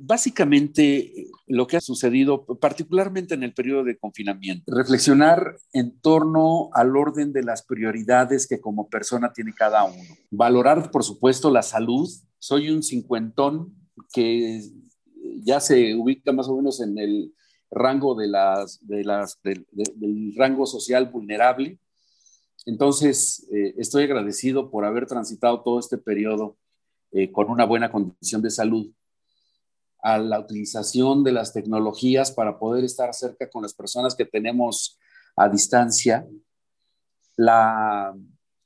básicamente lo que ha sucedido, particularmente en el periodo de confinamiento, reflexionar en torno al orden de las prioridades que como persona tiene cada uno. Valorar, por supuesto, la salud. Soy un cincuentón que ya se ubica más o menos en el rango de las, de las, del rango social vulnerable entonces, eh, estoy agradecido por haber transitado todo este periodo eh, con una buena condición de salud, a la utilización de las tecnologías para poder estar cerca con las personas que tenemos a distancia, la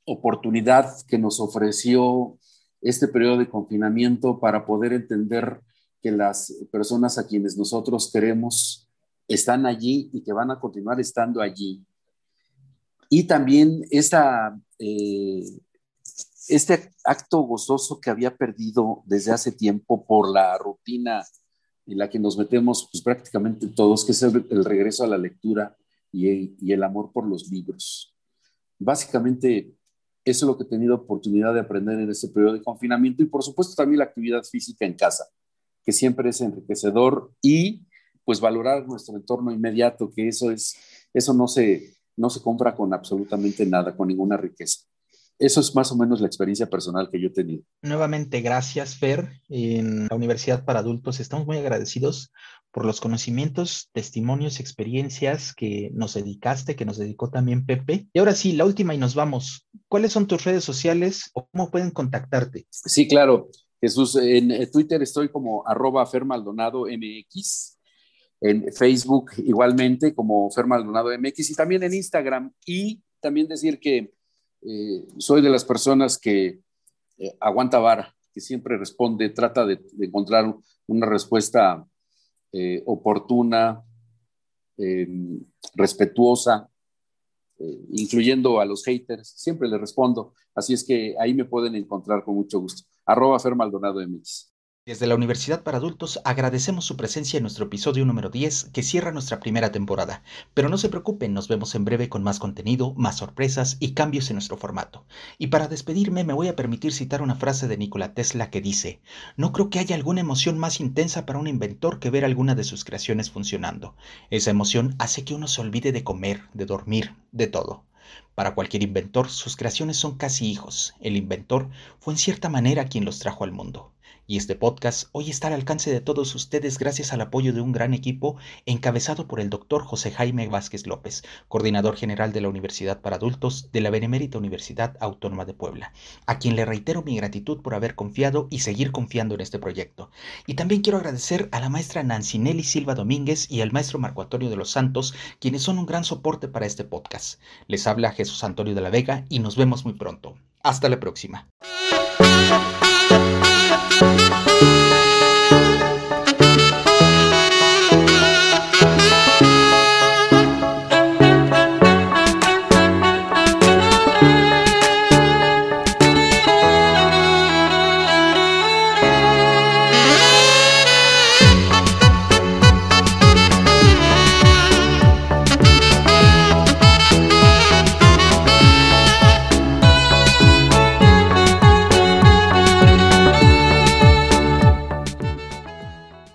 oportunidad que nos ofreció este periodo de confinamiento para poder entender que las personas a quienes nosotros queremos están allí y que van a continuar estando allí y también esta, eh, este acto gozoso que había perdido desde hace tiempo por la rutina en la que nos metemos pues, prácticamente todos, que es el, regreso a la lectura y el amor por los libros. Básicamente, eso es lo que he tenido oportunidad de aprender en este periodo de confinamiento y por supuesto también la actividad física en casa, que siempre es enriquecedor y pues valorar nuestro entorno inmediato, que eso es, eso no se, no se compra con absolutamente nada, con ninguna riqueza. Eso es más o menos la experiencia personal que yo he tenido. Nuevamente, gracias, Fer. En la Universidad para Adultos estamos muy agradecidos por los conocimientos, testimonios, experiencias que nos dedicaste, que nos dedicó también Pepe. Y ahora sí, la última y nos vamos. ¿Cuáles son tus redes sociales o cómo pueden contactarte? Sí, claro. Jesús, en Twitter estoy como arroba Maldonado MX en Facebook igualmente como Fer Maldonado MX y también en Instagram. Y también decir que eh, soy de las personas que eh, aguanta vara, que siempre responde, trata de, encontrar una respuesta eh, oportuna, respetuosa, incluyendo a los haters. Siempre le respondo. Así es que ahí me pueden encontrar con mucho gusto. Arroba Fer Maldonado MX. Desde la Universidad para Adultos agradecemos su presencia en nuestro episodio número 10 que cierra nuestra primera temporada. Pero no se preocupen, nos vemos en breve con más contenido, más sorpresas y cambios en nuestro formato. Y para despedirme me voy a permitir citar una frase de Nikola Tesla que dice, no creo que haya alguna emoción más intensa para un inventor que ver alguna de sus creaciones funcionando. Esa emoción hace que uno se olvide de comer, de dormir, de todo. Para cualquier inventor, sus creaciones son casi hijos. El inventor fue en cierta manera quien los trajo al mundo. Y este podcast hoy está al alcance de todos ustedes gracias al apoyo de un gran equipo encabezado por el doctor José Jaime Vázquez López, coordinador general de la Universidad para Adultos de la Benemérita Universidad Autónoma de Puebla, a quien le reitero mi gratitud por haber confiado y seguir confiando en este proyecto. Y también quiero agradecer a la maestra Nancy Nelly Silva Domínguez y al maestro Marco Antonio de los Santos, quienes son un gran soporte para este podcast. Les habla Jesús Antonio de la Vega y nos vemos muy pronto. Hasta la próxima. Música